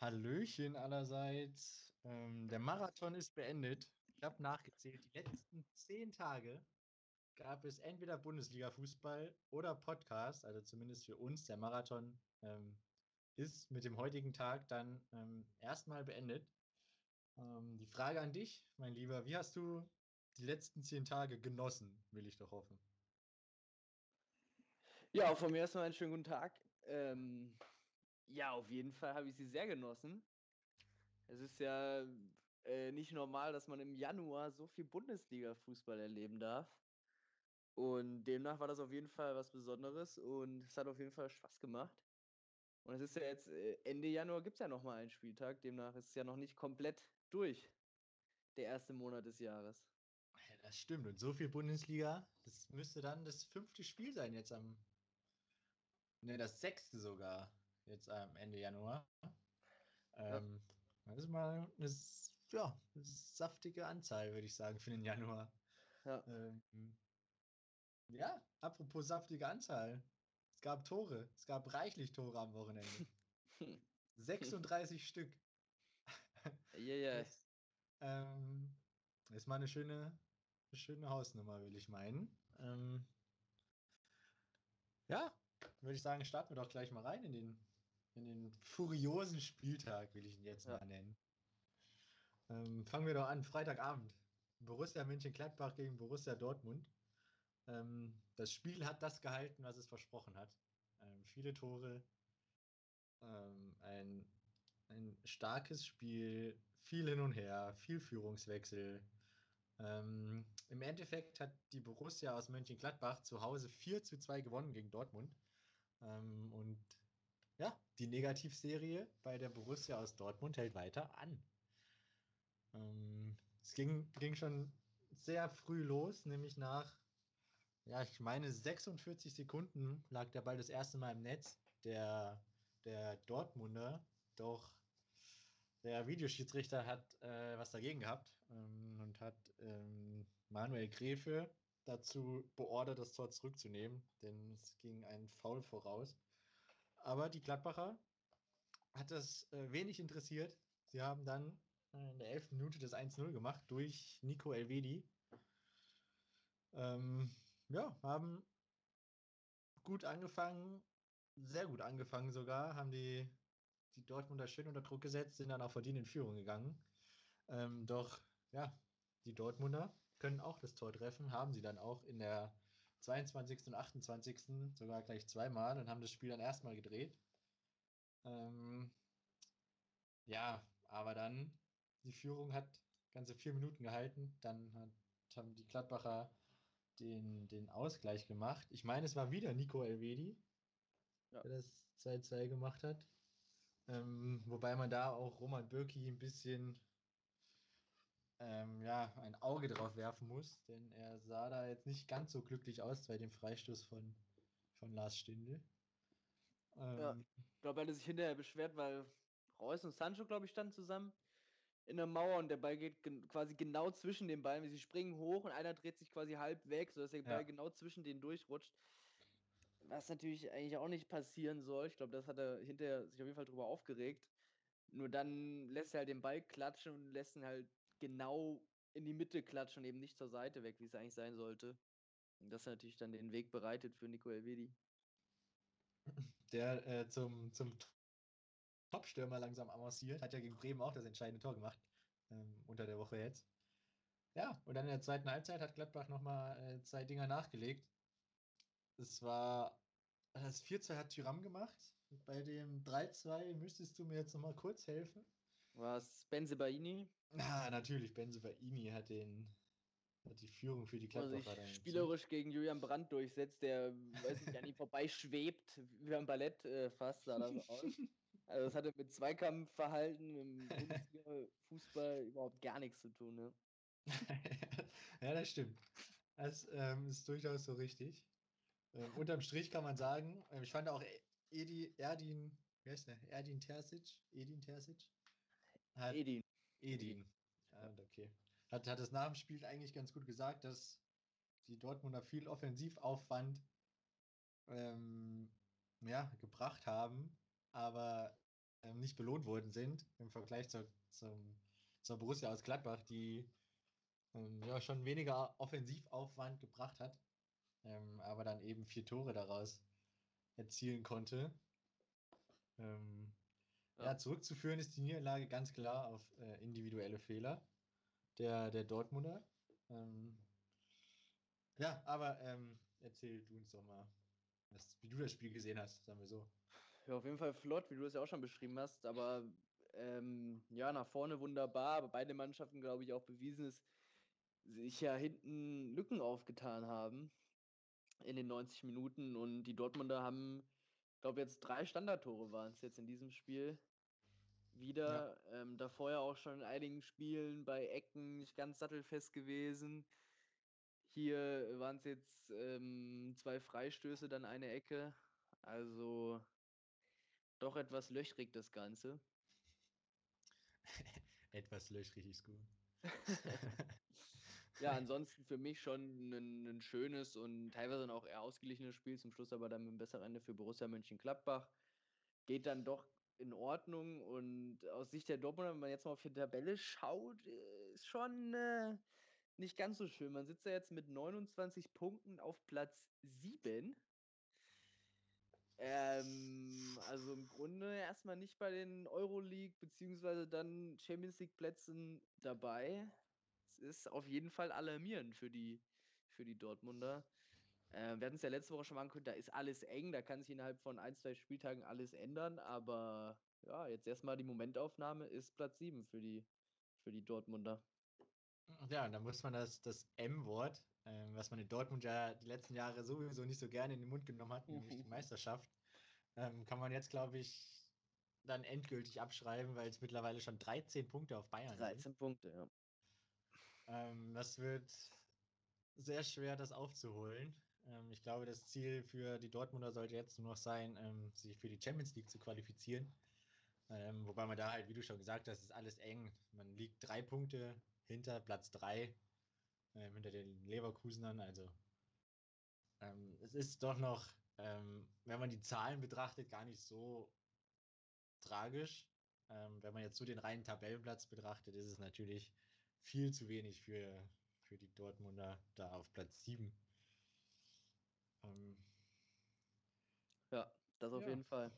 Hallöchen allerseits. Ähm, der Marathon ist beendet. Ich habe nachgezählt. Die letzten zehn Tage gab es entweder Bundesliga-Fußball oder Podcast, also zumindest für uns. Der Marathon ähm, ist mit dem heutigen Tag dann ähm, erstmal beendet. Ähm, die Frage an dich, mein Lieber, wie hast du die letzten zehn Tage genossen, will ich doch hoffen. Ja, von mir erstmal einen schönen guten Tag. Ähm, ja, auf jeden Fall habe ich sie sehr genossen. Es ist ja äh, nicht normal, dass man im Januar so viel Bundesliga-Fußball erleben darf. Und demnach war das auf jeden Fall was Besonderes und es hat auf jeden Fall Spaß gemacht. Und es ist ja jetzt äh, Ende Januar gibt es ja nochmal einen Spieltag, demnach ist es ja noch nicht komplett durch, der erste Monat des Jahres. Das stimmt. Und so viel Bundesliga, das müsste dann das fünfte Spiel sein jetzt am. Ne, das sechste sogar. Jetzt am Ende Januar. Ähm, ja. Das ist mal eine, ja, eine saftige Anzahl, würde ich sagen, für den Januar. Ja. Ähm, ja, apropos saftige Anzahl. Es gab Tore. Es gab reichlich Tore am Wochenende. 36 Stück. Ja, ja. Ähm, ist mal eine schöne, eine schöne Hausnummer, will ich meinen. Ähm, ja, würde ich sagen, starten wir doch gleich mal rein in den, in den furiosen Spieltag, will ich ihn jetzt ja. mal nennen. Ähm, fangen wir doch an, Freitagabend. Borussia Mönchengladbach gegen Borussia Dortmund. Ähm, das Spiel hat das gehalten, was es versprochen hat. Ähm, viele Tore, ähm, ein, ein starkes Spiel, viel hin und her, viel Führungswechsel. Ähm, Im Endeffekt hat die Borussia aus Mönchengladbach zu Hause 4 zu 2 gewonnen gegen Dortmund. Ähm, und ja, die Negativserie bei der Borussia aus Dortmund hält weiter an. Ähm, es ging, ging schon sehr früh los, nämlich nach, ja, ich meine 46 Sekunden lag der Ball das erste Mal im Netz. Der, der Dortmunder, doch der Videoschiedsrichter hat äh, was dagegen gehabt ähm, und hat ähm, Manuel Gräfe dazu beordert, das Tor zurückzunehmen, denn es ging ein Foul voraus. Aber die Gladbacher hat das äh, wenig interessiert. Sie haben dann in der 11. Minute das 1-0 gemacht durch Nico Elvedi. Ähm, ja, haben gut angefangen, sehr gut angefangen sogar, haben die die Dortmunder schön unter Druck gesetzt, sind dann auch verdient in Führung gegangen. Ähm, doch, ja, die Dortmunder können auch das Tor treffen, haben sie dann auch in der 22. und 28. sogar gleich zweimal und haben das Spiel dann erstmal gedreht. Ähm, ja, aber dann, die Führung hat ganze vier Minuten gehalten. Dann hat, haben die Gladbacher den, den Ausgleich gemacht. Ich meine, es war wieder Nico Elvedi, ja. der das 2-2 gemacht hat. Ähm, wobei man da auch Roman Bürki ein bisschen ähm, ja, ein Auge drauf werfen muss, denn er sah da jetzt nicht ganz so glücklich aus bei dem Freistoß von, von Lars Stindl. Ähm, ja, ich glaube, er hat sich hinterher beschwert, weil Reus und Sancho, glaube ich, standen zusammen in der Mauer und der Ball geht gen quasi genau zwischen den Beinen. Sie springen hoch und einer dreht sich quasi halb weg, sodass der Ball ja. genau zwischen denen durchrutscht. Was natürlich eigentlich auch nicht passieren soll. Ich glaube, das hat er hinterher sich auf jeden Fall drüber aufgeregt. Nur dann lässt er halt den Ball klatschen und lässt ihn halt genau in die Mitte klatschen und eben nicht zur Seite weg, wie es eigentlich sein sollte. Und das natürlich dann den Weg bereitet für Nico Elvedi. Der äh, zum, zum Top-Stürmer langsam avanciert, hat ja gegen Bremen auch das entscheidende Tor gemacht. Ähm, unter der Woche jetzt. Ja, und dann in der zweiten Halbzeit hat Gladbach nochmal äh, zwei Dinger nachgelegt. Es war das 4-2 hat Tyram gemacht. Bei dem 3-2 müsstest du mir jetzt nochmal kurz helfen. War es Benzebaini? Ah, natürlich. Benzebaini hat den hat die Führung für die Gladbacher also spielerisch gegen Julian Brandt durchsetzt, der weiß nicht, an ihm vorbeischwebt, wie beim Ballett äh, fast sah das aus. Also das hatte mit Zweikampfverhalten im Fußball überhaupt gar nichts zu tun. Ne? ja, das stimmt. Das ähm, ist durchaus so richtig. Ähm, unterm Strich kann man sagen, äh, ich fand auch Edi, Erdin, wie heißt der? Erdin Terzic? Edin Terzic? Hat, Edin. Edin. Ja, okay. Hat, hat das nach dem Spiel eigentlich ganz gut gesagt, dass die Dortmunder viel Offensivaufwand ähm, ja, gebracht haben, aber ähm, nicht belohnt worden sind im Vergleich zur, zum, zur Borussia aus Gladbach, die ähm, ja schon weniger Offensivaufwand gebracht hat, ähm, aber dann eben vier Tore daraus erzielen konnte. Ähm, ja. ja. zurückzuführen ist die Niederlage ganz klar auf äh, individuelle Fehler der, der Dortmunder. Ähm, ja, aber ähm, erzähl du uns doch mal, was, wie du das Spiel gesehen hast, sagen wir so. Ja, auf jeden Fall flott, wie du es ja auch schon beschrieben hast, aber ähm, ja, nach vorne wunderbar, aber beide Mannschaften, glaube ich, auch bewiesen ist, sich ja hinten Lücken aufgetan haben in den 90 Minuten und die Dortmunder haben, glaube jetzt drei Standardtore waren es jetzt in diesem Spiel wieder. Ja. Ähm, davor ja auch schon in einigen Spielen bei Ecken nicht ganz sattelfest gewesen. Hier waren es jetzt ähm, zwei Freistöße, dann eine Ecke. Also doch etwas löchrig das Ganze. etwas löchrig ist gut. ja, ansonsten für mich schon ein, ein, schönes und teilweise auch eher ausgeglichenes Spiel. Zum Schluss aber dann mit einem besseren Ende für Borussia Mönchengladbach. Geht dann doch in Ordnung und aus Sicht der Dortmunder, wenn man jetzt mal auf die Tabelle schaut, ist schon äh, nicht ganz so schön. Man sitzt ja jetzt mit 29 Punkten auf Platz 7. Ähm, also im Grunde erstmal nicht bei den Euroleague beziehungsweise dann Champions League Plätzen dabei. Es ist auf jeden Fall alarmierend für die, für die Dortmunder. Äh, wir hatten es ja letzte Woche schon mal angekündigt, da ist alles eng, da kann sich innerhalb von ein, zwei Spieltagen alles ändern, aber ja, jetzt erstmal die Momentaufnahme ist Platz 7 für die, für die Dortmunder. Ja, und da muss man das, das M-Wort, äh, was man in Dortmund ja die letzten Jahre sowieso nicht so gerne in den Mund genommen hat, nämlich die Meisterschaft, ähm, kann man jetzt, glaube ich, dann endgültig abschreiben, weil es mittlerweile schon 13 Punkte auf Bayern 13 sind. Punkte, ja. Ähm, das wird sehr schwer, das aufzuholen. Ähm, ich glaube, das Ziel für die Dortmunder sollte jetzt nur noch sein, ähm, sich für die Champions League zu qualifizieren. Ähm, wobei man da halt, wie du schon gesagt hast, ist alles eng. Man liegt drei Punkte hinter Platz drei, ähm, hinter den Leverkusenern. Also ähm, es ist doch noch, ähm, wenn man die Zahlen betrachtet, gar nicht so tragisch. Ähm, wenn man jetzt so den reinen Tabellenplatz betrachtet, ist es natürlich viel zu wenig für, für die Dortmunder da auf Platz 7. Ähm, ja, das auf ja. jeden Fall.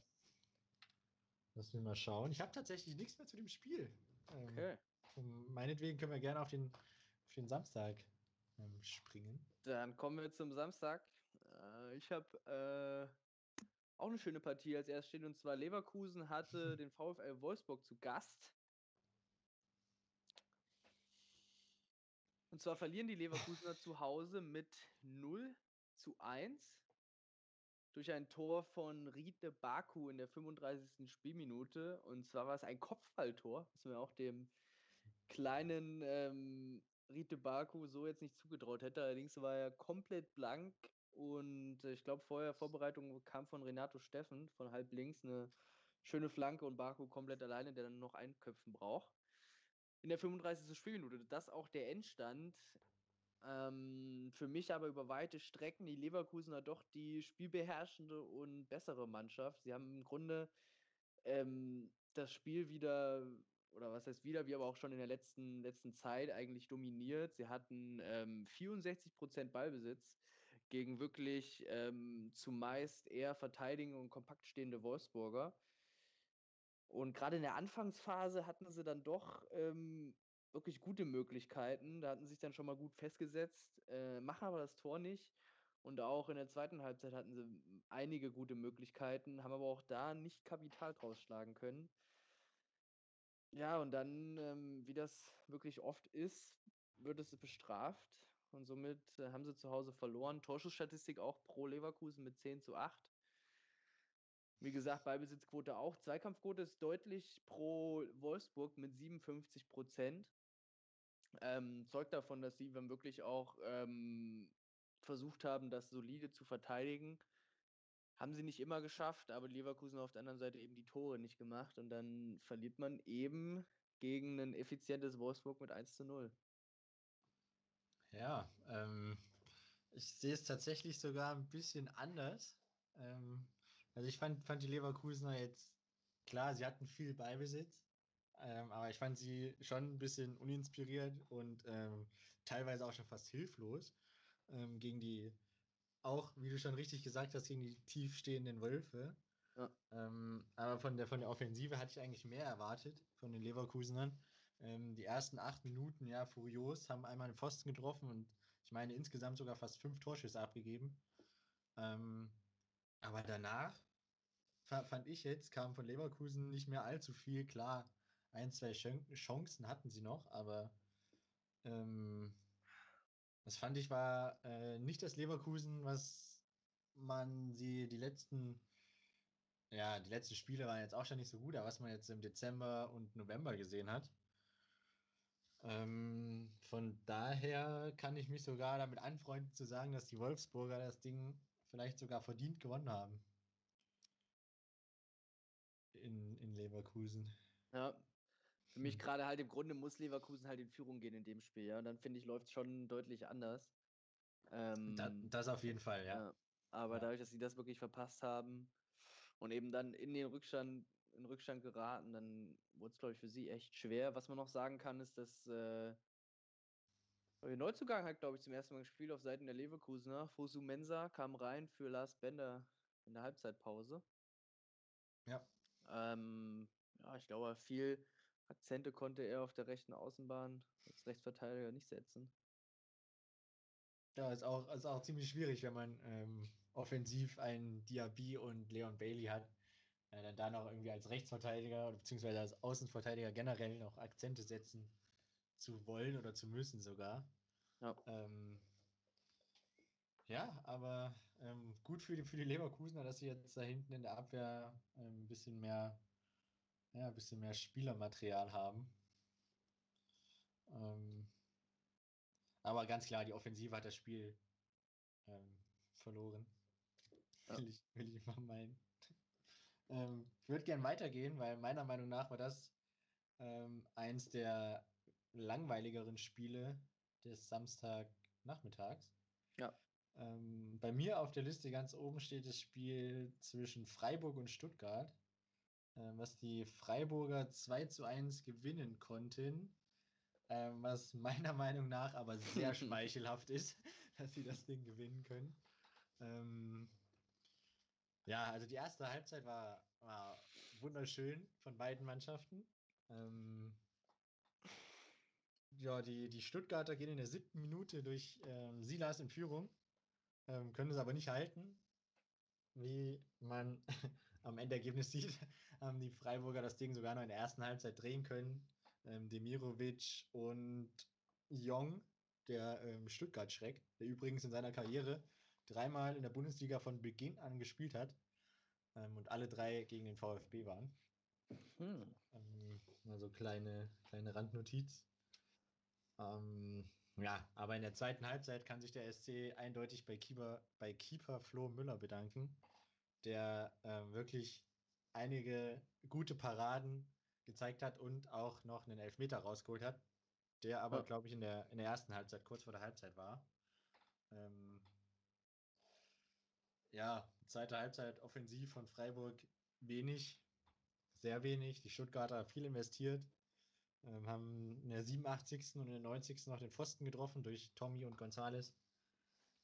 Lass wir mal schauen. Ich habe tatsächlich nichts mehr zu dem Spiel. Ähm, okay. Um, meinetwegen können wir gerne auf den, auf den Samstag ähm, springen. Dann kommen wir zum Samstag. Äh, ich habe äh, auch eine schöne Partie als erstes stehen und zwar Leverkusen hatte den VfL Wolfsburg zu Gast. Und zwar verlieren die Leverkusener zu Hause mit 0 zu 1 durch ein Tor von Riete Baku in der 35. Spielminute. Und zwar war es ein Kopfballtor, was man auch dem kleinen ähm, Riete Baku so jetzt nicht zugetraut hätte. Allerdings war er komplett blank und ich glaube, vorher Vorbereitung kam von Renato Steffen von halb links eine schöne Flanke und Baku komplett alleine, der dann noch einköpfen braucht in der 35. Spielminute. Das auch der Endstand. Ähm, für mich aber über weite Strecken die Leverkusener doch die spielbeherrschende und bessere Mannschaft. Sie haben im Grunde ähm, das Spiel wieder, oder was heißt wieder, wie aber auch schon in der letzten, letzten Zeit eigentlich dominiert. Sie hatten ähm, 64% Ballbesitz gegen wirklich ähm, zumeist eher verteidigende und kompakt stehende Wolfsburger. Und gerade in der Anfangsphase hatten sie dann doch ähm, wirklich gute Möglichkeiten. Da hatten sie sich dann schon mal gut festgesetzt, äh, machen aber das Tor nicht. Und auch in der zweiten Halbzeit hatten sie einige gute Möglichkeiten, haben aber auch da nicht Kapital draus schlagen können. Ja, und dann, ähm, wie das wirklich oft ist, wird es bestraft. Und somit äh, haben sie zu Hause verloren. Torschussstatistik auch pro Leverkusen mit 10 zu 8. Wie gesagt, Ballbesitzquote auch. Zweikampfquote ist deutlich pro Wolfsburg mit 57 Prozent. Ähm, zeugt davon, dass sie dann wirklich auch ähm, versucht haben, das solide zu verteidigen. Haben sie nicht immer geschafft, aber Leverkusen auf der anderen Seite eben die Tore nicht gemacht und dann verliert man eben gegen ein effizientes Wolfsburg mit 1 zu 0. Ja, ähm, ich sehe es tatsächlich sogar ein bisschen anders. Ähm, also ich fand, fand die Leverkusener jetzt klar, sie hatten viel Beibesitz, ähm, aber ich fand sie schon ein bisschen uninspiriert und ähm, teilweise auch schon fast hilflos ähm, gegen die, auch wie du schon richtig gesagt hast, gegen die tiefstehenden Wölfe. Ja. Ähm, aber von der, von der Offensive hatte ich eigentlich mehr erwartet von den Leverkusenern. Ähm, die ersten acht Minuten, ja, furios, haben einmal einen Pfosten getroffen und ich meine insgesamt sogar fast fünf Torschüsse abgegeben. Ähm, aber danach fand ich jetzt, kam von Leverkusen nicht mehr allzu viel. Klar, ein, zwei Chancen hatten sie noch, aber ähm, das fand ich war äh, nicht das Leverkusen, was man sie die letzten, ja, die letzten Spiele waren jetzt auch schon nicht so gut, aber was man jetzt im Dezember und November gesehen hat. Ähm, von daher kann ich mich sogar damit anfreunden zu sagen, dass die Wolfsburger das Ding vielleicht sogar verdient gewonnen haben. In, in Leverkusen. Ja. Für mich hm. gerade halt im Grunde muss Leverkusen halt in Führung gehen in dem Spiel, ja. Und dann finde ich, läuft es schon deutlich anders. Ähm, das, das, auf jeden Fall, ja. ja. Aber ja. dadurch, dass sie das wirklich verpasst haben und eben dann in den Rückstand, in Rückstand geraten, dann wurde es, glaube ich, für sie echt schwer. Was man noch sagen kann, ist, dass äh, der Neuzugang hat, glaube ich, zum ersten Mal gespielt auf Seiten der Leverkusener. Fosu Mensa kam rein für Lars Bender in der Halbzeitpause. Ja. Ähm, ja, ich glaube, viel Akzente konnte er auf der rechten Außenbahn als Rechtsverteidiger nicht setzen. Ja, ist auch, ist auch ziemlich schwierig, wenn man ähm, offensiv einen Diaby und Leon Bailey hat, äh, dann da noch irgendwie als Rechtsverteidiger oder beziehungsweise als Außenverteidiger generell noch Akzente setzen zu wollen oder zu müssen sogar. Ja, ähm, ja aber ähm, gut für die, für die Leverkusener, dass sie jetzt da hinten in der Abwehr ähm, ein bisschen mehr, ja, ein bisschen mehr Spielermaterial haben. Ähm, aber ganz klar, die Offensive hat das Spiel ähm, verloren. Ja. Will, ich, will ich mal meinen. Ähm, ich würde gern weitergehen, weil meiner Meinung nach war das ähm, eins der langweiligeren Spiele des Samstagnachmittags. Ja. Ähm, bei mir auf der Liste ganz oben steht das Spiel zwischen Freiburg und Stuttgart, was die Freiburger 2 zu 1 gewinnen konnten, äh, was meiner Meinung nach aber sehr schmeichelhaft ist, dass sie das Ding gewinnen können. Ähm, ja, also die erste Halbzeit war, war wunderschön von beiden Mannschaften. Ähm, ja, die, die Stuttgarter gehen in der siebten Minute durch ähm, Silas in Führung, ähm, können es aber nicht halten. Wie man am Endergebnis sieht, haben die Freiburger das Ding sogar noch in der ersten Halbzeit drehen können. Ähm, Demirovic und Jong, der ähm, Stuttgart-Schreck, der übrigens in seiner Karriere dreimal in der Bundesliga von Beginn an gespielt hat ähm, und alle drei gegen den VfB waren. Hm. Ähm, also kleine, kleine Randnotiz. Ähm, ja, aber in der zweiten Halbzeit kann sich der SC eindeutig bei Keeper, bei Keeper Flo Müller bedanken, der äh, wirklich einige gute Paraden gezeigt hat und auch noch einen Elfmeter rausgeholt hat, der aber, ja. glaube ich, in der, in der ersten Halbzeit, kurz vor der Halbzeit war. Ähm, ja, zweite Halbzeit offensiv von Freiburg wenig, sehr wenig. Die Stuttgarter viel investiert, ähm, haben in der 87. und in der 90. noch den Pfosten getroffen durch Tommy und Gonzales.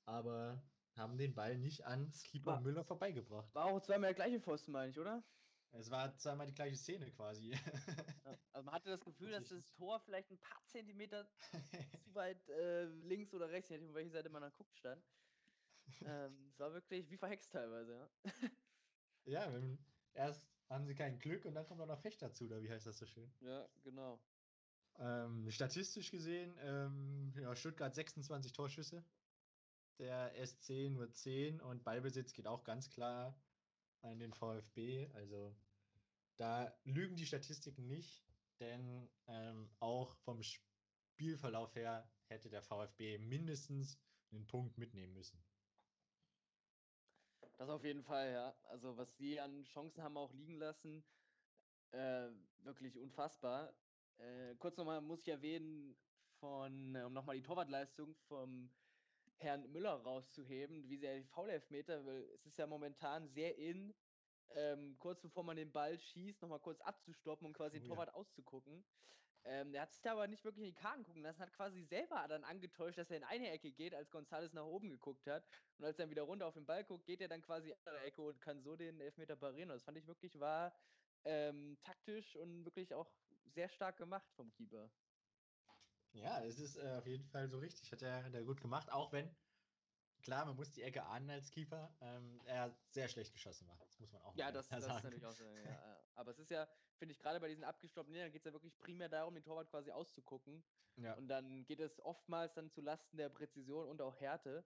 Aber haben den Ball nicht an Keeper war, Müller vorbeigebracht. War auch zweimal der gleiche Pfosten, meine ich, oder? Es war zweimal die gleiche Szene quasi. Ja, also man hatte das Gefühl, dass das Tor vielleicht ein paar Zentimeter zu weit äh, links oder rechts, je nachdem, welche Seite man dann guckt, stand. Ähm, es war wirklich wie verhext teilweise, ja. ja, wenn, erst haben sie kein Glück und dann kommt auch noch Fecht dazu, oder wie heißt das so schön? Ja, genau. Ähm, statistisch gesehen, ähm, ja, Stuttgart 26 Torschüsse, der SC nur 10 und Ballbesitz geht auch ganz klar an den VfB. Also da lügen die Statistiken nicht, denn ähm, auch vom Spielverlauf her hätte der VfB mindestens einen Punkt mitnehmen müssen. Das auf jeden Fall, ja. Also was sie an Chancen haben auch liegen lassen, äh, wirklich unfassbar. Äh, kurz nochmal muss ich erwähnen, von, um nochmal die Torwartleistung vom Herrn Müller rauszuheben, wie sehr die Foul-Elfmeter, weil es ist ja momentan sehr in, ähm, kurz bevor man den Ball schießt, nochmal kurz abzustoppen und quasi oh, den Torwart ja. auszugucken. Ähm, der hat sich da aber nicht wirklich in die Karten gucken lassen, hat quasi selber dann angetäuscht, dass er in eine Ecke geht, als Gonzales nach oben geguckt hat. Und als er dann wieder runter auf den Ball guckt, geht er dann quasi in die andere Ecke und kann so den Elfmeter parieren. Und das fand ich wirklich war ähm, taktisch und wirklich auch sehr stark gemacht vom Keeper. Ja, es ist äh, auf jeden Fall so richtig. Hat er, hat er gut gemacht, auch wenn, klar, man muss die Ecke ahnen als Keeper, ähm, er sehr schlecht geschossen war. Das muss man auch ja, das, das sagen. Ja, das ist natürlich auch so. Ja, aber es ist ja, finde ich, gerade bei diesen abgestoppten Linien geht es ja wirklich primär darum, den Torwart quasi auszugucken. Ja. Und dann geht es oftmals dann zu Lasten der Präzision und auch Härte.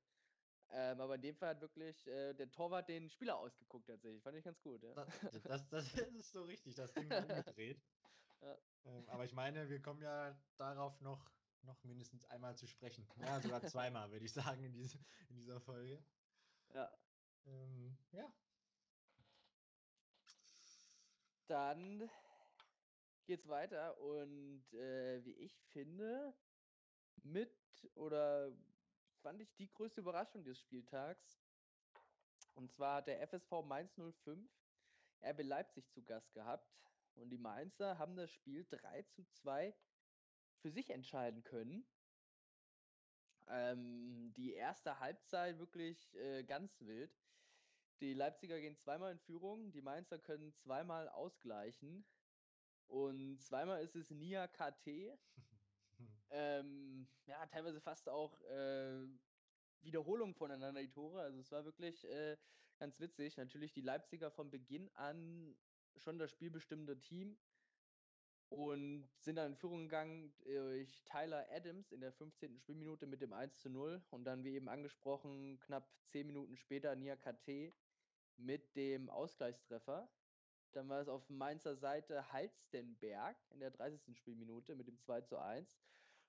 Ähm, aber in dem Fall hat wirklich äh, der Torwart den Spieler ausgeguckt tatsächlich. Fand ich ganz gut. Ja. Das, das, das ist so richtig, das Ding umgedreht. ja. Ähm, aber ich meine, wir kommen ja darauf noch, noch mindestens einmal zu sprechen. Ja, sogar zweimal, würde ich sagen, in, diese, in dieser Folge. Ja. Ähm, ja, dann geht's weiter und äh, wie ich finde, mit oder fand ich die größte Überraschung des Spieltags. Und zwar hat der FSV Mainz 05 RB Leipzig zu Gast gehabt und die Mainzer haben das Spiel 3 zu 2 für sich entscheiden können. Ähm, die erste Halbzeit wirklich äh, ganz wild. Die Leipziger gehen zweimal in Führung, die Mainzer können zweimal ausgleichen. Und zweimal ist es Nia KT. ähm, ja, teilweise fast auch äh, Wiederholungen voneinander, die Tore. Also es war wirklich äh, ganz witzig. Natürlich die Leipziger von Beginn an schon das spielbestimmende Team und sind dann in Führung gegangen durch Tyler Adams in der 15. Spielminute mit dem 1 zu 0 und dann, wie eben angesprochen, knapp 10 Minuten später Nia KT mit dem Ausgleichstreffer. Dann war es auf Mainzer Seite Halstenberg in der 30. Spielminute mit dem 2 zu 1.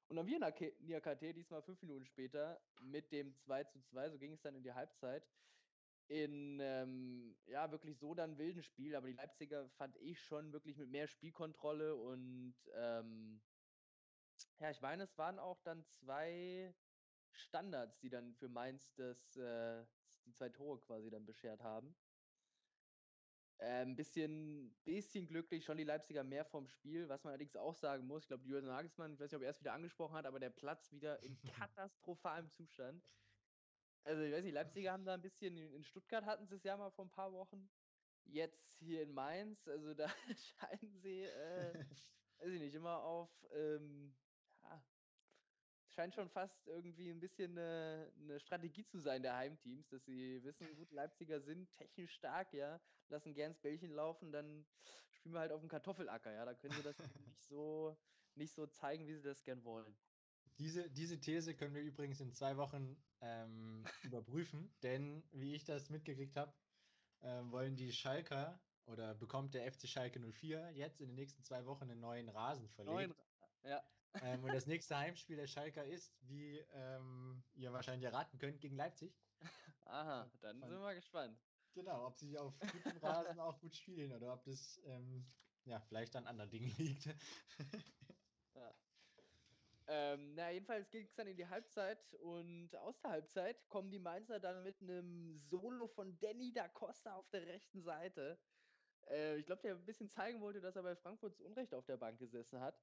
Und dann wir Niakate diesmal fünf Minuten später mit dem 2 zu 2. So ging es dann in die Halbzeit. In, ähm, ja, wirklich so dann wilden Spiel. Aber die Leipziger fand ich schon wirklich mit mehr Spielkontrolle und, ähm, ja, ich meine, es waren auch dann zwei Standards, die dann für Mainz das, äh, die zwei Tore quasi dann beschert haben. Ein ähm, bisschen, bisschen glücklich, schon die Leipziger mehr vom Spiel, was man allerdings auch sagen muss. Ich glaube, Jürgen Nagelsmann, ich weiß nicht, ob er es wieder angesprochen hat, aber der Platz wieder in katastrophalem Zustand. Also, ich weiß nicht, Leipziger haben da ein bisschen, in Stuttgart hatten sie es ja mal vor ein paar Wochen. Jetzt hier in Mainz, also da scheinen sie, äh, weiß ich nicht, immer auf ähm, scheint schon fast irgendwie ein bisschen eine, eine, Strategie zu sein der Heimteams, dass sie wissen, gut, Leipziger sind technisch stark, ja, lassen gern das Bällchen laufen, dann spielen wir halt auf dem Kartoffelacker, ja, da können sie das nicht so nicht so zeigen, wie sie das gern wollen. Diese, diese These können wir übrigens in zwei Wochen ähm, überprüfen, denn wie ich das mitgekriegt habe, äh, wollen die Schalker oder bekommt der FC Schalke 04 jetzt in den nächsten zwei Wochen einen neuen Rasen verlegt. Neuen, ja. Ähm, und das nächste Heimspiel der Schalker ist, wie ähm, ihr wahrscheinlich erraten könnt, gegen Leipzig. Aha, dann Von, sind wir gespannt. Genau, ob sie auf gutem Rasen auch gut spielen oder ob das ähm, ja, vielleicht an anderen Dingen liegt. ja. Ähm, na, jedenfalls ging es dann in die Halbzeit und aus der Halbzeit kommen die Mainzer dann mit einem Solo von Danny da Costa auf der rechten Seite. Äh, ich glaube, der ein bisschen zeigen wollte, dass er bei Frankfurts Unrecht auf der Bank gesessen hat.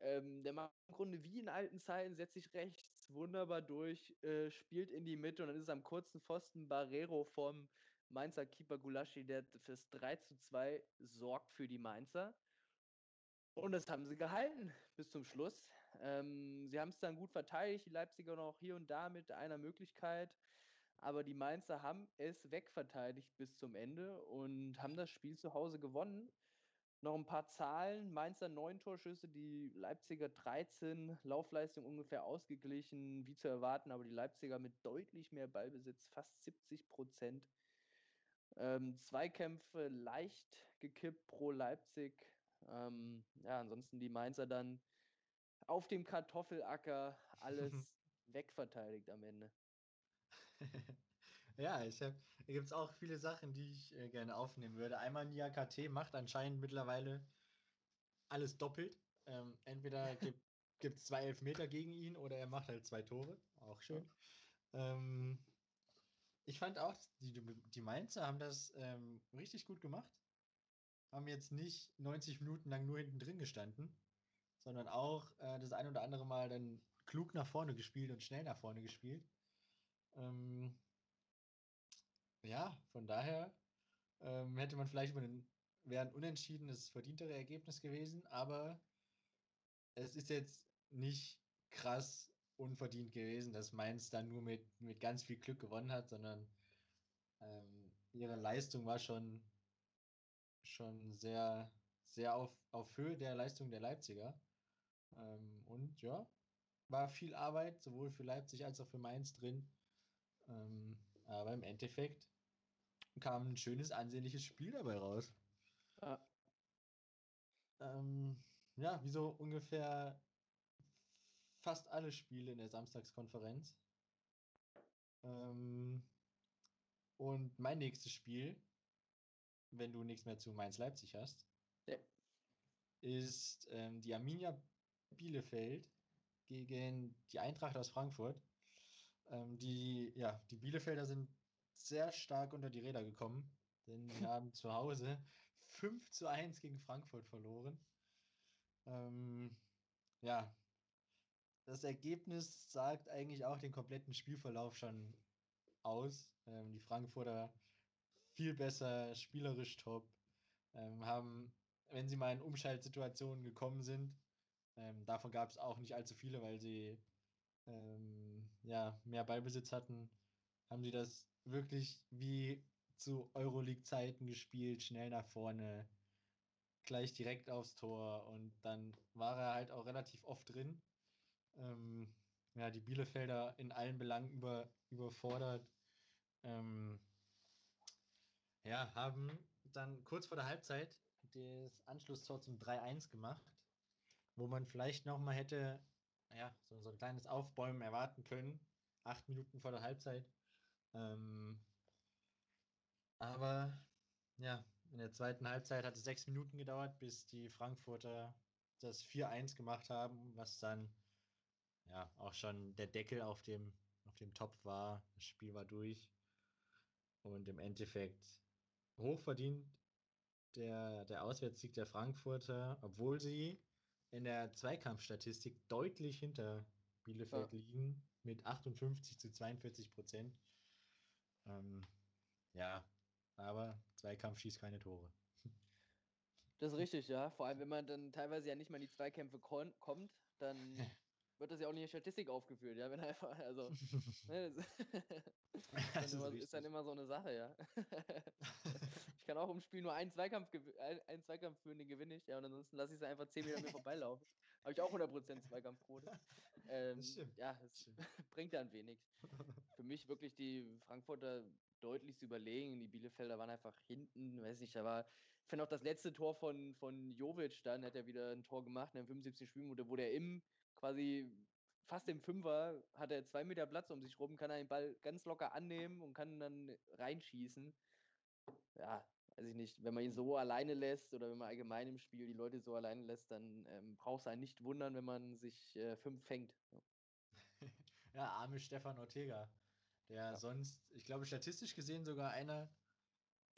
Ähm, der macht im Grunde wie in alten Zeiten, setzt sich rechts wunderbar durch, äh, spielt in die Mitte und dann ist es am kurzen Pfosten Barrero vom Mainzer Keeper Gulaschi, der fürs 3 zu 2 sorgt für die Mainzer. Und das haben sie gehalten bis zum Schluss. Ähm, sie haben es dann gut verteidigt, die Leipziger noch hier und da mit einer Möglichkeit. Aber die Mainzer haben es wegverteidigt bis zum Ende und haben das Spiel zu Hause gewonnen. Noch ein paar Zahlen. Mainzer 9 Torschüsse, die Leipziger 13, Laufleistung ungefähr ausgeglichen, wie zu erwarten, aber die Leipziger mit deutlich mehr Ballbesitz, fast 70 Prozent. Ähm, Zweikämpfe leicht gekippt pro Leipzig. Ähm, ja, ansonsten die Mainzer dann auf dem Kartoffelacker alles wegverteidigt am Ende. Ja, ich hab, da gibt es auch viele Sachen, die ich äh, gerne aufnehmen würde. Einmal Nia KT macht anscheinend mittlerweile alles doppelt. Ähm, entweder gibt es zwei Elfmeter gegen ihn oder er macht halt zwei Tore. Auch schön. Ähm, ich fand auch, die, die Mainzer haben das ähm, richtig gut gemacht. haben jetzt nicht 90 Minuten lang nur hinten drin gestanden, sondern auch äh, das ein oder andere Mal dann klug nach vorne gespielt und schnell nach vorne gespielt. Ähm, ja, von daher ähm, hätte man vielleicht über den, wäre ein unentschiedenes, verdientere Ergebnis gewesen, aber es ist jetzt nicht krass unverdient gewesen, dass Mainz dann nur mit, mit ganz viel Glück gewonnen hat, sondern ähm, ihre Leistung war schon, schon sehr, sehr auf, auf Höhe der Leistung der Leipziger. Ähm, und ja, war viel Arbeit, sowohl für Leipzig als auch für Mainz drin. Ähm, aber im Endeffekt kam ein schönes, ansehnliches Spiel dabei raus. Ja. Ähm, ja, wie so ungefähr fast alle Spiele in der Samstagskonferenz. Ähm, und mein nächstes Spiel, wenn du nichts mehr zu Mainz-Leipzig hast, ja. ist ähm, die Arminia Bielefeld gegen die Eintracht aus Frankfurt. Ähm, die, ja, die Bielefelder sind sehr stark unter die Räder gekommen, denn sie haben zu Hause 5 zu 1 gegen Frankfurt verloren. Ähm, ja, das Ergebnis sagt eigentlich auch den kompletten Spielverlauf schon aus. Ähm, die Frankfurter viel besser, spielerisch top, ähm, haben, wenn sie mal in Umschaltsituationen gekommen sind, ähm, davon gab es auch nicht allzu viele, weil sie ähm, ja, mehr Ballbesitz hatten, haben sie das wirklich wie zu Euroleague-Zeiten gespielt, schnell nach vorne, gleich direkt aufs Tor und dann war er halt auch relativ oft drin. Ähm, ja, die Bielefelder in allen Belangen über, überfordert. Ähm, ja, haben dann kurz vor der Halbzeit das Anschlusstor zum 3-1 gemacht, wo man vielleicht nochmal hätte, ja, so, so ein kleines Aufbäumen erwarten können. Acht Minuten vor der Halbzeit. Ähm, aber ja, in der zweiten Halbzeit hat es sechs Minuten gedauert, bis die Frankfurter das 4-1 gemacht haben, was dann ja auch schon der Deckel auf dem, auf dem Topf war. Das Spiel war durch. Und im Endeffekt hochverdient der, der Auswärtssieg der Frankfurter, obwohl sie in der Zweikampfstatistik deutlich hinter Bielefeld ja. liegen mit 58 zu 42 Prozent. Ähm, ja, aber Zweikampf schießt keine Tore. Das ist richtig, ja. Vor allem, wenn man dann teilweise ja nicht mal in die Zweikämpfe kommt, dann wird das ja auch nicht in der Statistik aufgeführt, ja, wenn einfach, also, ne, das, ist, immer, ist, dann immer so eine Sache, ja. Kann auch im Spiel nur einen Zweikampf, ein, einen Zweikampf führen, den gewinne ich, ja, und ansonsten lasse ich es einfach 10 Meter mir vorbeilaufen. Habe ich auch 100% Zweikampfquote. Ähm, das stimmt. Ja, das bringt dann wenig. Für mich wirklich die Frankfurter deutlich überlegen. Die Bielefelder waren einfach hinten, weiß nicht, da war, ich finde auch das letzte Tor von, von Jovic, dann hat er wieder ein Tor gemacht in der 75. Spielminute, wo der im quasi fast im Fünfer hat er zwei Meter Platz um sich rum, kann er den Ball ganz locker annehmen und kann dann reinschießen. Ja, weiß ich nicht, wenn man ihn so alleine lässt oder wenn man allgemein im Spiel die Leute so alleine lässt, dann ähm, braucht es einen nicht wundern, wenn man sich äh, fünf fängt. Ja. ja, arme Stefan Ortega, der ja. sonst, ich glaube, statistisch gesehen sogar einer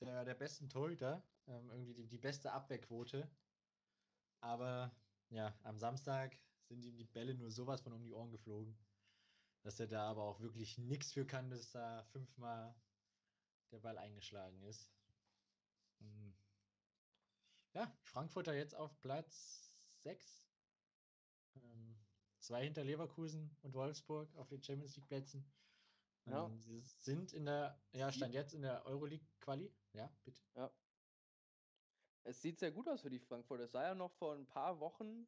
der, der besten Torhüter, ähm, irgendwie die, die beste Abwehrquote. Aber ja, am Samstag sind ihm die Bälle nur sowas von um die Ohren geflogen, dass er da aber auch wirklich nichts für kann, dass da fünfmal der Ball eingeschlagen ist. Hm. Ja, Frankfurter jetzt auf Platz 6. Ähm, zwei hinter Leverkusen und Wolfsburg auf den Champions League Plätzen. Ja. Ähm, sie sind in der, ja, stand jetzt in der Euroleague Quali. Ja, bitte. Ja. Es sieht sehr gut aus für die Frankfurter. Es sah ja noch vor ein paar Wochen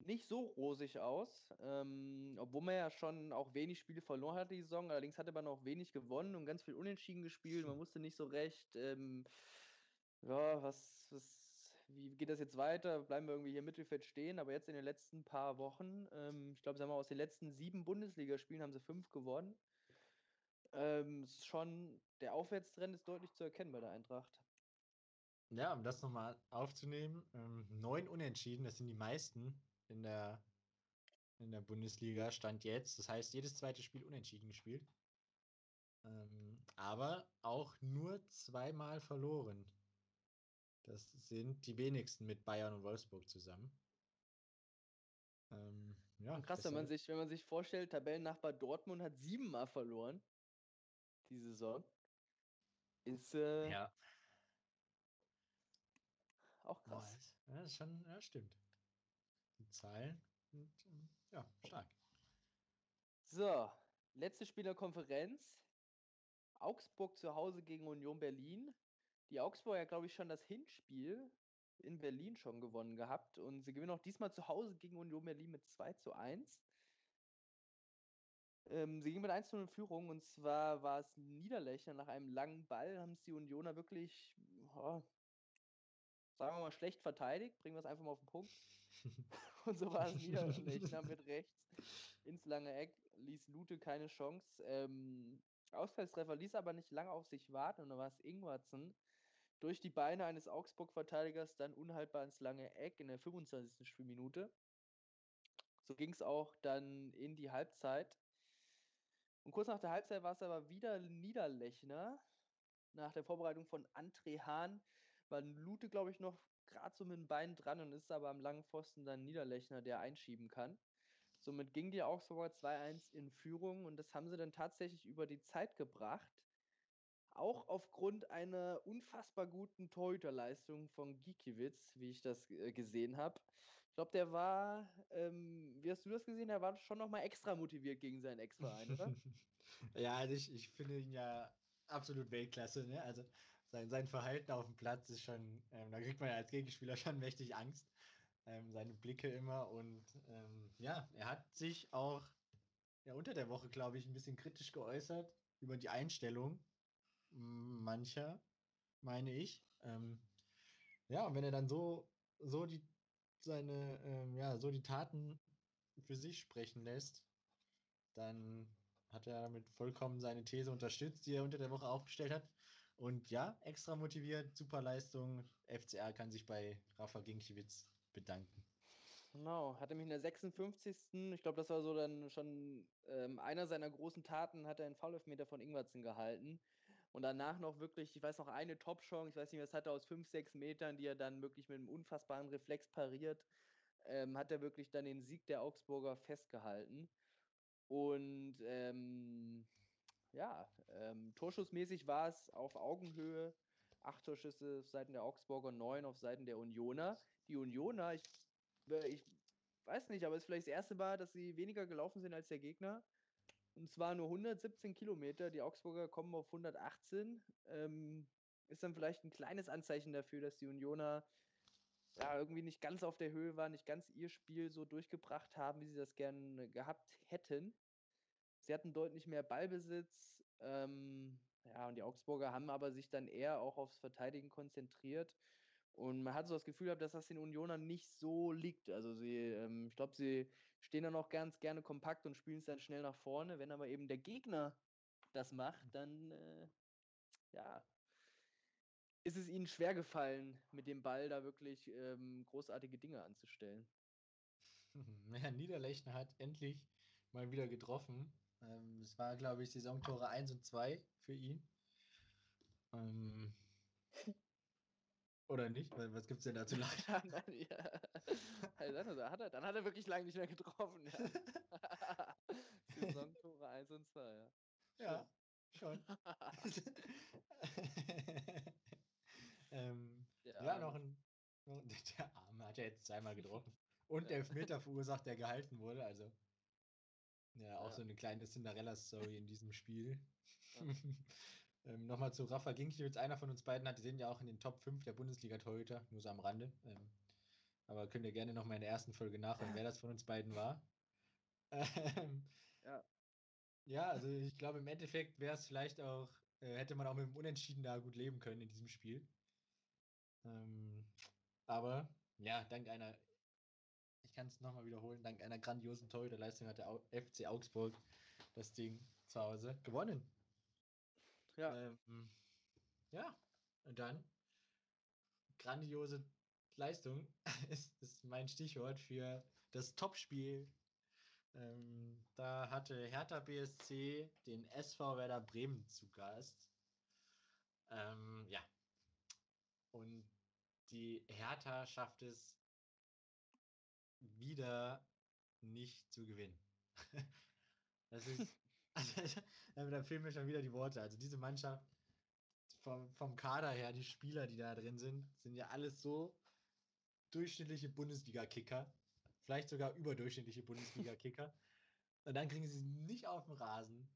nicht so rosig aus, ähm, obwohl man ja schon auch wenig Spiele verloren hat die Saison. Allerdings hatte man auch wenig gewonnen und ganz viel Unentschieden gespielt. Man wusste nicht so recht, ähm, ja, was, was, wie geht das jetzt weiter? Bleiben wir irgendwie hier im Mittelfeld stehen? Aber jetzt in den letzten paar Wochen, ähm, ich glaube, sagen wir aus den letzten sieben Bundesligaspielen haben sie fünf gewonnen. Ähm, schon der Aufwärtstrend ist deutlich zu erkennen bei der Eintracht. Ja, um das nochmal aufzunehmen, ähm, neun Unentschieden, das sind die meisten in der, in der Bundesliga, stand jetzt. Das heißt, jedes zweite Spiel unentschieden gespielt. Ähm, aber auch nur zweimal verloren. Das sind die wenigsten mit Bayern und Wolfsburg zusammen. Ähm, ja, krass, wenn man, sich, wenn man sich vorstellt, Tabellennachbar Dortmund hat siebenmal verloren. Die Saison. Ist äh, ja. auch krass. Ja, ist schon, ja, stimmt. Zahlen sind, ja, stark. So, letzte Spielerkonferenz. Augsburg zu Hause gegen Union Berlin. Die Augsburger, glaube ich, schon das Hinspiel in Berlin schon gewonnen gehabt und sie gewinnen auch diesmal zu Hause gegen Union Berlin mit 2 zu 1. Ähm, sie gingen mit 1 zu 0 in Führung und zwar war es Niederlechner nach einem langen Ball, haben es die Unioner wirklich, oh, sagen wir mal, schlecht verteidigt, bringen wir es einfach mal auf den Punkt. und so war es Niederlechner mit rechts ins lange Eck, ließ Lute keine Chance. Ähm, Ausfallstreffer ließ aber nicht lange auf sich warten und da war es Ingwarzen, durch die Beine eines Augsburg-Verteidigers dann unhaltbar ins lange Eck in der 25. Spielminute. So ging es auch dann in die Halbzeit. Und kurz nach der Halbzeit war es aber wieder Niederlechner. Nach der Vorbereitung von André Hahn war Lute, glaube ich, noch gerade so mit dem Bein dran und ist aber am langen Pfosten dann Niederlechner, der einschieben kann. Somit ging die Augsburger 2-1 in Führung und das haben sie dann tatsächlich über die Zeit gebracht auch aufgrund einer unfassbar guten Torhüterleistung von Gikiewicz, wie ich das äh, gesehen habe. Ich glaube, der war, ähm, wie hast du das gesehen? Er war schon nochmal extra motiviert gegen seinen Ex-Verein, oder? ja, also ich, ich finde ihn ja absolut Weltklasse. Ne? Also sein, sein Verhalten auf dem Platz ist schon, ähm, da kriegt man ja als Gegenspieler schon mächtig Angst. Ähm, seine Blicke immer und ähm, ja, er hat sich auch ja, unter der Woche, glaube ich, ein bisschen kritisch geäußert über die Einstellung mancher, meine ich. Ähm, ja, und wenn er dann so, so die seine, ähm, ja, so die Taten für sich sprechen lässt, dann hat er damit vollkommen seine These unterstützt, die er unter der Woche aufgestellt hat. Und ja, extra motiviert, super Leistung. FCR kann sich bei Rafa Ginkiewicz bedanken. Genau, hatte mich in der 56. Ich glaube, das war so dann schon ähm, einer seiner großen Taten, hat er einen Foul-Elfmeter von Ingwertsen gehalten. Und danach noch wirklich, ich weiß noch, eine Top-Chance, ich weiß nicht, was hat er aus 5, 6 Metern, die er dann wirklich mit einem unfassbaren Reflex pariert, ähm, hat er wirklich dann den Sieg der Augsburger festgehalten. Und ähm, ja, ähm, torschussmäßig war es auf Augenhöhe. Acht Torschüsse auf Seiten der Augsburger, neun auf Seiten der Unioner. Die Unioner, ich, äh, ich weiß nicht, aber es ist vielleicht das erste Mal, dass sie weniger gelaufen sind als der Gegner. Und zwar nur 117 Kilometer. Die Augsburger kommen auf 118. Ähm, ist dann vielleicht ein kleines Anzeichen dafür, dass die Unioner ja, irgendwie nicht ganz auf der Höhe waren, nicht ganz ihr Spiel so durchgebracht haben, wie sie das gerne gehabt hätten. Sie hatten deutlich mehr Ballbesitz. Ähm, ja, und die Augsburger haben aber sich dann eher auch aufs Verteidigen konzentriert. Und man hat so das Gefühl gehabt, dass das den Unionern nicht so liegt. Also sie, ähm, ich glaube, sie stehen dann auch ganz gerne kompakt und spielen es dann schnell nach vorne. Wenn aber eben der Gegner das macht, dann äh, ja, ist es ihnen schwer gefallen, mit dem Ball da wirklich ähm, großartige Dinge anzustellen. Ja, Niederlechner hat endlich mal wieder getroffen. Ähm, es war, glaube ich, Saisontore 1 und 2 für ihn. Ähm, oder nicht? Was gibt es denn da zu lachen? ja. dann, hat er, dann hat er wirklich lange nicht mehr getroffen. Ja. Saisontore 1 und 2, ja. Ja, schon. ähm, ja, noch ein. Der Arme hat ja jetzt zweimal getroffen. Und der Elfmeter verursacht, der gehalten wurde. Also. Ja, auch ja. so eine kleine Cinderella-Story in diesem Spiel. Ja. Ähm, Nochmal zu Rafa Ginkiewicz, einer von uns beiden hat, die sind ja auch in den Top 5 der Bundesliga-Torhüter, nur so am Rande. Ähm, aber könnt ihr gerne nochmal in der ersten Folge nachhören, wer das von uns beiden war. Ähm, ja. Ja, also ich glaube, im Endeffekt wäre es vielleicht auch, äh, hätte man auch mit dem Unentschieden da gut leben können in diesem Spiel. Ähm, aber ja, dank einer, ich kann es nochmal wiederholen, dank einer grandiosen Torhüterleistung hat der FC Augsburg das Ding zu Hause gewonnen. Ja. Ähm, ja, und dann grandiose Leistung ist, ist mein Stichwort für das Topspiel. Ähm, da hatte Hertha BSC den SV Werder Bremen zu Gast. Ähm, ja. Und die Hertha schafft es wieder nicht zu gewinnen. das ist, also, da fehlen mir schon wieder die Worte. Also diese Mannschaft vom, vom Kader her, die Spieler, die da drin sind, sind ja alles so durchschnittliche Bundesliga-Kicker. Vielleicht sogar überdurchschnittliche Bundesliga-Kicker. Und dann kriegen sie nicht auf den Rasen.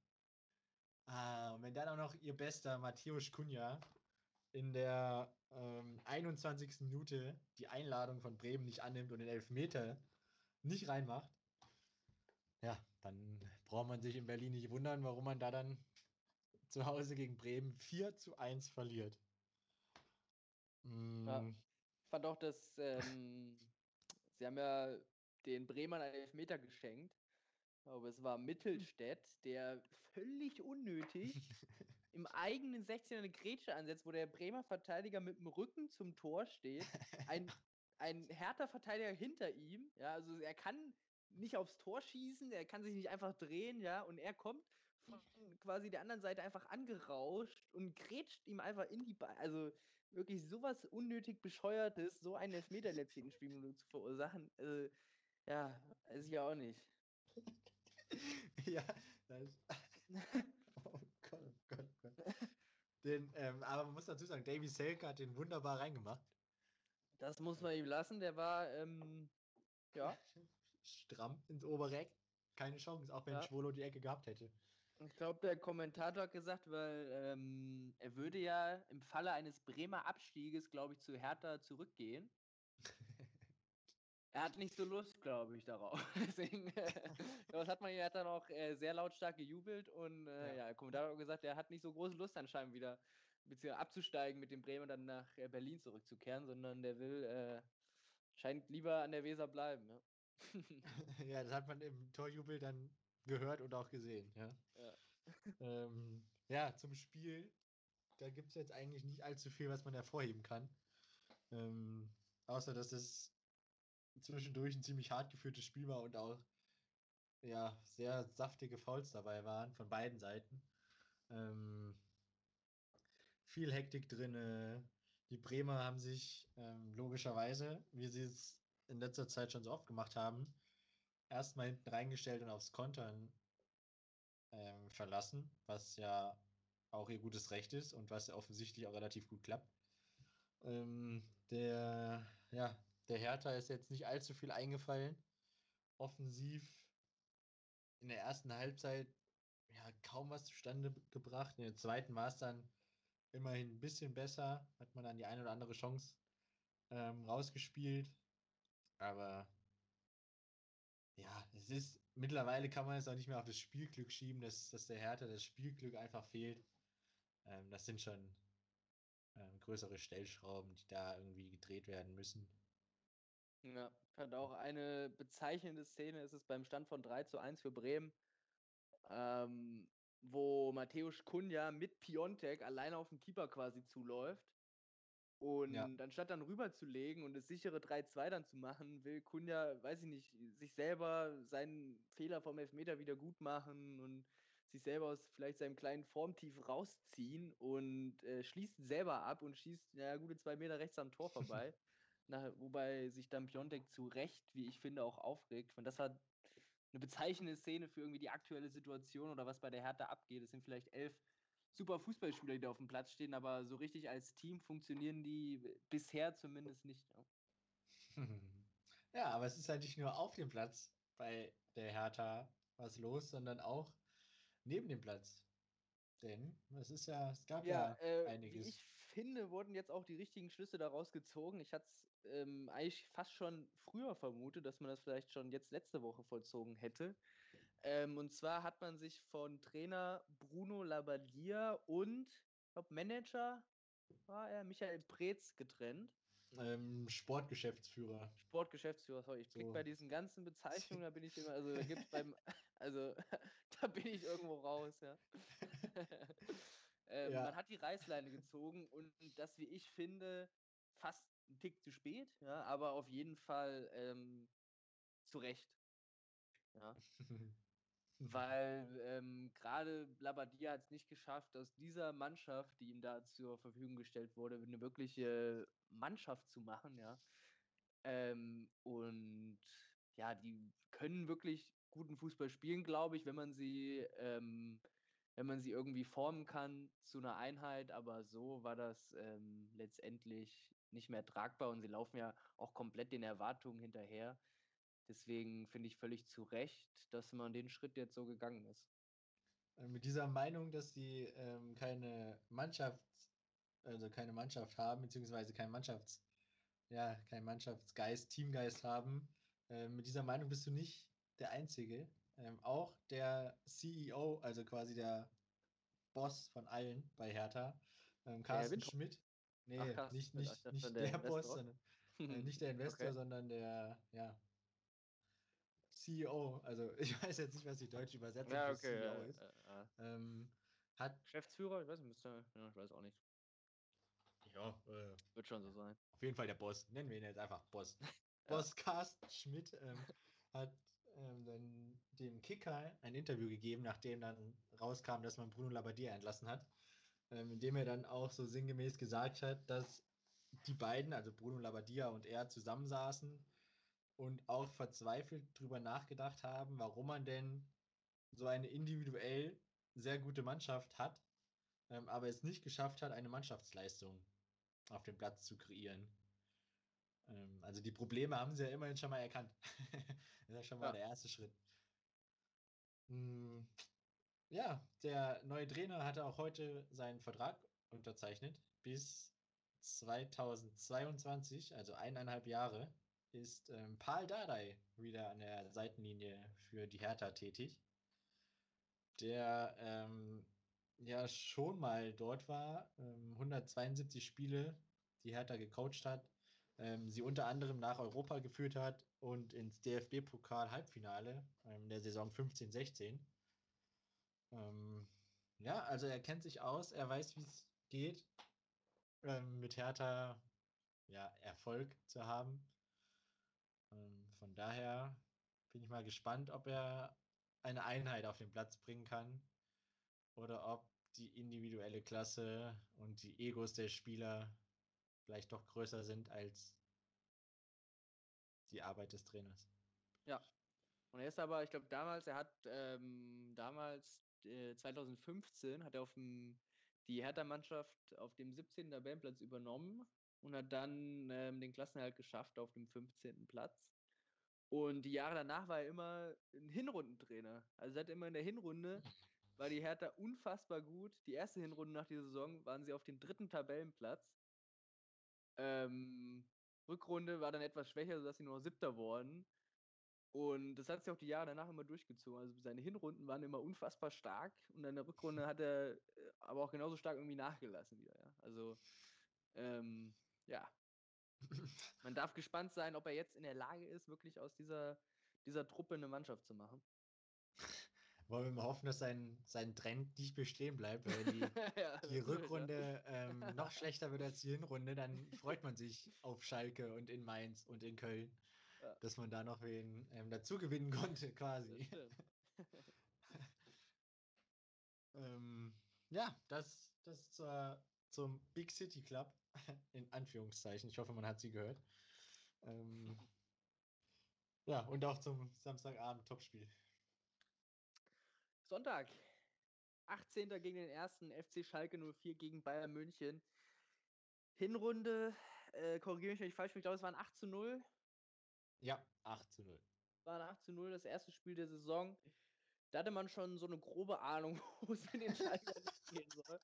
Ah, und wenn dann auch noch ihr bester Matthäus Kunja in der ähm, 21. Minute die Einladung von Bremen nicht annimmt und den Elfmeter nicht reinmacht, ja, dann braucht man sich in Berlin nicht wundern, warum man da dann zu Hause gegen Bremen 4 zu 1 verliert. Mm. Ja, fand auch, dass ähm, sie haben ja den Bremern einen Elfmeter geschenkt. Aber es war Mittelstädt, der völlig unnötig im eigenen 16er eine Grätsche ansetzt, wo der Bremer Verteidiger mit dem Rücken zum Tor steht. Ein, ein härter Verteidiger hinter ihm. Ja, also er kann nicht aufs Tor schießen, er kann sich nicht einfach drehen, ja, und er kommt von quasi der anderen Seite einfach angerauscht und grätscht ihm einfach in die Beine. Also wirklich sowas unnötig bescheuertes, so einen Elfmeter in der zehnten Spielminute zu verursachen, äh, ja, weiß ich auch nicht. ja, das. oh Gott, oh Gott, oh Gott. Den, ähm, aber man muss dazu sagen, Davy Selke hat den wunderbar reingemacht. Das muss man ihm lassen, der war, ähm, ja. Stramm ins Oberreck. Keine Chance, auch wenn ja. Schwolo die Ecke gehabt hätte. Ich glaube, der Kommentator hat gesagt, weil ähm, er würde ja im Falle eines Bremer Abstieges, glaube ich, zu Hertha zurückgehen. Er hat nicht so Lust, glaube ich, darauf. Deswegen, äh, das hat man, er hat dann auch äh, sehr lautstark gejubelt und äh, ja. ja, der Kommentator hat gesagt, er hat nicht so große Lust anscheinend wieder beziehungsweise abzusteigen mit dem Bremer dann nach äh, Berlin zurückzukehren, sondern der will, äh, scheint lieber an der Weser bleiben. Ja. ja, das hat man im Torjubel dann gehört und auch gesehen. Ja, ja. ähm, ja zum Spiel. Da gibt es jetzt eigentlich nicht allzu viel, was man hervorheben kann. Ähm, außer, dass es zwischendurch ein ziemlich hart geführtes Spiel war und auch ja, sehr saftige Fouls dabei waren von beiden Seiten. Ähm, viel Hektik drin. Die Bremer haben sich ähm, logischerweise, wie sie es in letzter Zeit schon so oft gemacht haben, erstmal hinten reingestellt und aufs Kontern ähm, verlassen, was ja auch ihr gutes Recht ist und was offensichtlich auch relativ gut klappt. Ähm, der, ja, der Hertha ist jetzt nicht allzu viel eingefallen. Offensiv in der ersten Halbzeit ja, kaum was zustande gebracht. In der zweiten war es dann immerhin ein bisschen besser. Hat man dann die eine oder andere Chance ähm, rausgespielt. Aber ja, es ist, mittlerweile kann man es auch nicht mehr auf das Spielglück schieben, dass, dass der Hertha das Spielglück einfach fehlt. Ähm, das sind schon ähm, größere Stellschrauben, die da irgendwie gedreht werden müssen. Ja, hat auch eine bezeichnende Szene, ist es beim Stand von 3 zu 1 für Bremen, ähm, wo Matthäus Kunja mit Piontek alleine auf den Keeper quasi zuläuft und ja. anstatt dann rüberzulegen und das sichere 3-2 dann zu machen, will Kunja, weiß ich nicht, sich selber seinen Fehler vom Elfmeter wieder gut machen und sich selber aus vielleicht seinem kleinen Formtief rausziehen und äh, schließt selber ab und schießt ja gute zwei Meter rechts am Tor vorbei. Na, wobei sich dann Piontek zu Recht, wie ich finde, auch aufregt. Und das war eine bezeichnende Szene für irgendwie die aktuelle Situation oder was bei der Hertha abgeht. Es sind vielleicht elf super Fußballspieler, die da auf dem Platz stehen, aber so richtig als Team funktionieren die bisher zumindest nicht. Ja, aber es ist halt nicht nur auf dem Platz bei der Hertha was los, sondern auch neben dem Platz. Denn es ist ja, es gab ja, ja äh, einiges. ich finde, wurden jetzt auch die richtigen Schlüsse daraus gezogen. Ich hatte es ähm, eigentlich fast schon früher vermutet, dass man das vielleicht schon jetzt letzte Woche vollzogen hätte. Ähm, und zwar hat man sich von Trainer Bruno Labbadia und ich glaube Manager war er Michael Preetz getrennt. Ähm, Sportgeschäftsführer. Sportgeschäftsführer, sorry. Ich blick so. bei diesen ganzen Bezeichnungen, da bin ich immer, also da gibt's beim, also da bin ich irgendwo raus, ja. ähm, ja. Man hat die Reißleine gezogen und das, wie ich finde, fast ein Tick zu spät, ja, aber auf jeden Fall ähm, zu Recht. Ja. weil ähm, gerade Labadia hat es nicht geschafft, aus dieser Mannschaft, die ihm da zur Verfügung gestellt wurde, eine wirkliche Mannschaft zu machen, ja. Ähm, und ja, die können wirklich guten Fußball spielen, glaube ich, wenn man sie, ähm, wenn man sie irgendwie formen kann zu einer Einheit. Aber so war das ähm, letztendlich nicht mehr tragbar und sie laufen ja auch komplett den Erwartungen hinterher. Deswegen finde ich völlig zu Recht, dass man den Schritt jetzt so gegangen ist. Äh, mit dieser Meinung, dass sie ähm, keine Mannschaft, also keine Mannschaft haben, beziehungsweise kein Mannschafts, ja, kein Mannschaftsgeist, Teamgeist haben, äh, mit dieser Meinung bist du nicht der Einzige. Ähm, auch der CEO, also quasi der Boss von allen bei Hertha, ähm, Carsten Schmidt. Nee, Ach, Carsten nicht, nicht, nicht der, der Boss, sondern äh, nicht der Investor, okay. sondern der, ja, CEO, also ich weiß jetzt nicht, was die deutsche Übersetzung ja, okay, CEO ja, ist. Ja, ähm, hat Geschäftsführer, ich weiß nicht, müsste, ja, ich weiß auch nicht. Ja, äh, wird schon so sein. Auf jeden Fall der Boss. Nennen wir ihn jetzt einfach Boss. Boss Carsten Schmidt ähm, hat ähm, dem Kicker ein Interview gegeben, nachdem dann rauskam, dass man Bruno Labbadia entlassen hat, ähm, in dem er dann auch so sinngemäß gesagt hat, dass die beiden, also Bruno Labbadia und er, zusammensaßen und auch verzweifelt drüber nachgedacht haben, warum man denn so eine individuell sehr gute Mannschaft hat, ähm, aber es nicht geschafft hat, eine Mannschaftsleistung auf dem Platz zu kreieren. Ähm, also die Probleme haben sie ja immerhin schon mal erkannt. das ist ja schon mal ja. der erste Schritt. Hm, ja, der neue Trainer hatte auch heute seinen Vertrag unterzeichnet bis 2022, also eineinhalb Jahre ist ähm, Paul Dardai wieder an der Seitenlinie für die Hertha tätig, der ähm, ja schon mal dort war, ähm, 172 Spiele die Hertha gecoacht hat, ähm, sie unter anderem nach Europa geführt hat und ins DFB-Pokal-Halbfinale ähm, der Saison 15-16. Ähm, ja, also er kennt sich aus, er weiß, wie es geht, ähm, mit Hertha ja, Erfolg zu haben. Ähm, von daher bin ich mal gespannt, ob er eine Einheit auf den Platz bringen kann oder ob die individuelle Klasse und die Egos der Spieler vielleicht doch größer sind als die Arbeit des Trainers. Ja. Und er ist aber, ich glaube, damals, er hat ähm, damals äh, 2015 hat er auf dem, die Hertha-Mannschaft auf dem 17. Tabellenplatz übernommen und hat dann ähm, den Klassenerhalt geschafft auf dem 15. Platz. Und die Jahre danach war er immer ein Hinrundentrainer. Also er hat immer in der Hinrunde war die Hertha unfassbar gut. Die erste Hinrunde nach dieser Saison waren sie auf dem dritten Tabellenplatz. Ähm, Rückrunde war dann etwas schwächer, sodass sie nur Siebter wurden. Und das hat sich auch die Jahre danach immer durchgezogen. Also seine Hinrunden waren immer unfassbar stark und in der Rückrunde hat er äh, aber auch genauso stark irgendwie nachgelassen wieder. Ja? Also ähm, ja. Man darf gespannt sein, ob er jetzt in der Lage ist, wirklich aus dieser, dieser Truppe eine Mannschaft zu machen. Wollen wir mal hoffen, dass sein, sein Trend nicht bestehen bleibt, weil die, ja, die Rückrunde ähm, noch schlechter wird als die Hinrunde, dann freut man sich auf Schalke und in Mainz und in Köln, ja. dass man da noch wen ähm, dazu gewinnen konnte, quasi. Das ähm, ja, das, das zur, zum Big City Club. in Anführungszeichen. Ich hoffe, man hat sie gehört. Ähm, ja, und auch zum Samstagabend Topspiel. Sonntag. 18. gegen den ersten FC Schalke 04 gegen Bayern München. Hinrunde, äh, korrigiere mich, wenn ich falsch bin, ich glaube, es waren 8 zu 0. Ja, 8 zu 0. War 8 zu 0, das erste Spiel der Saison. Da hatte man schon so eine grobe Ahnung, wo es in den Schalke gehen soll.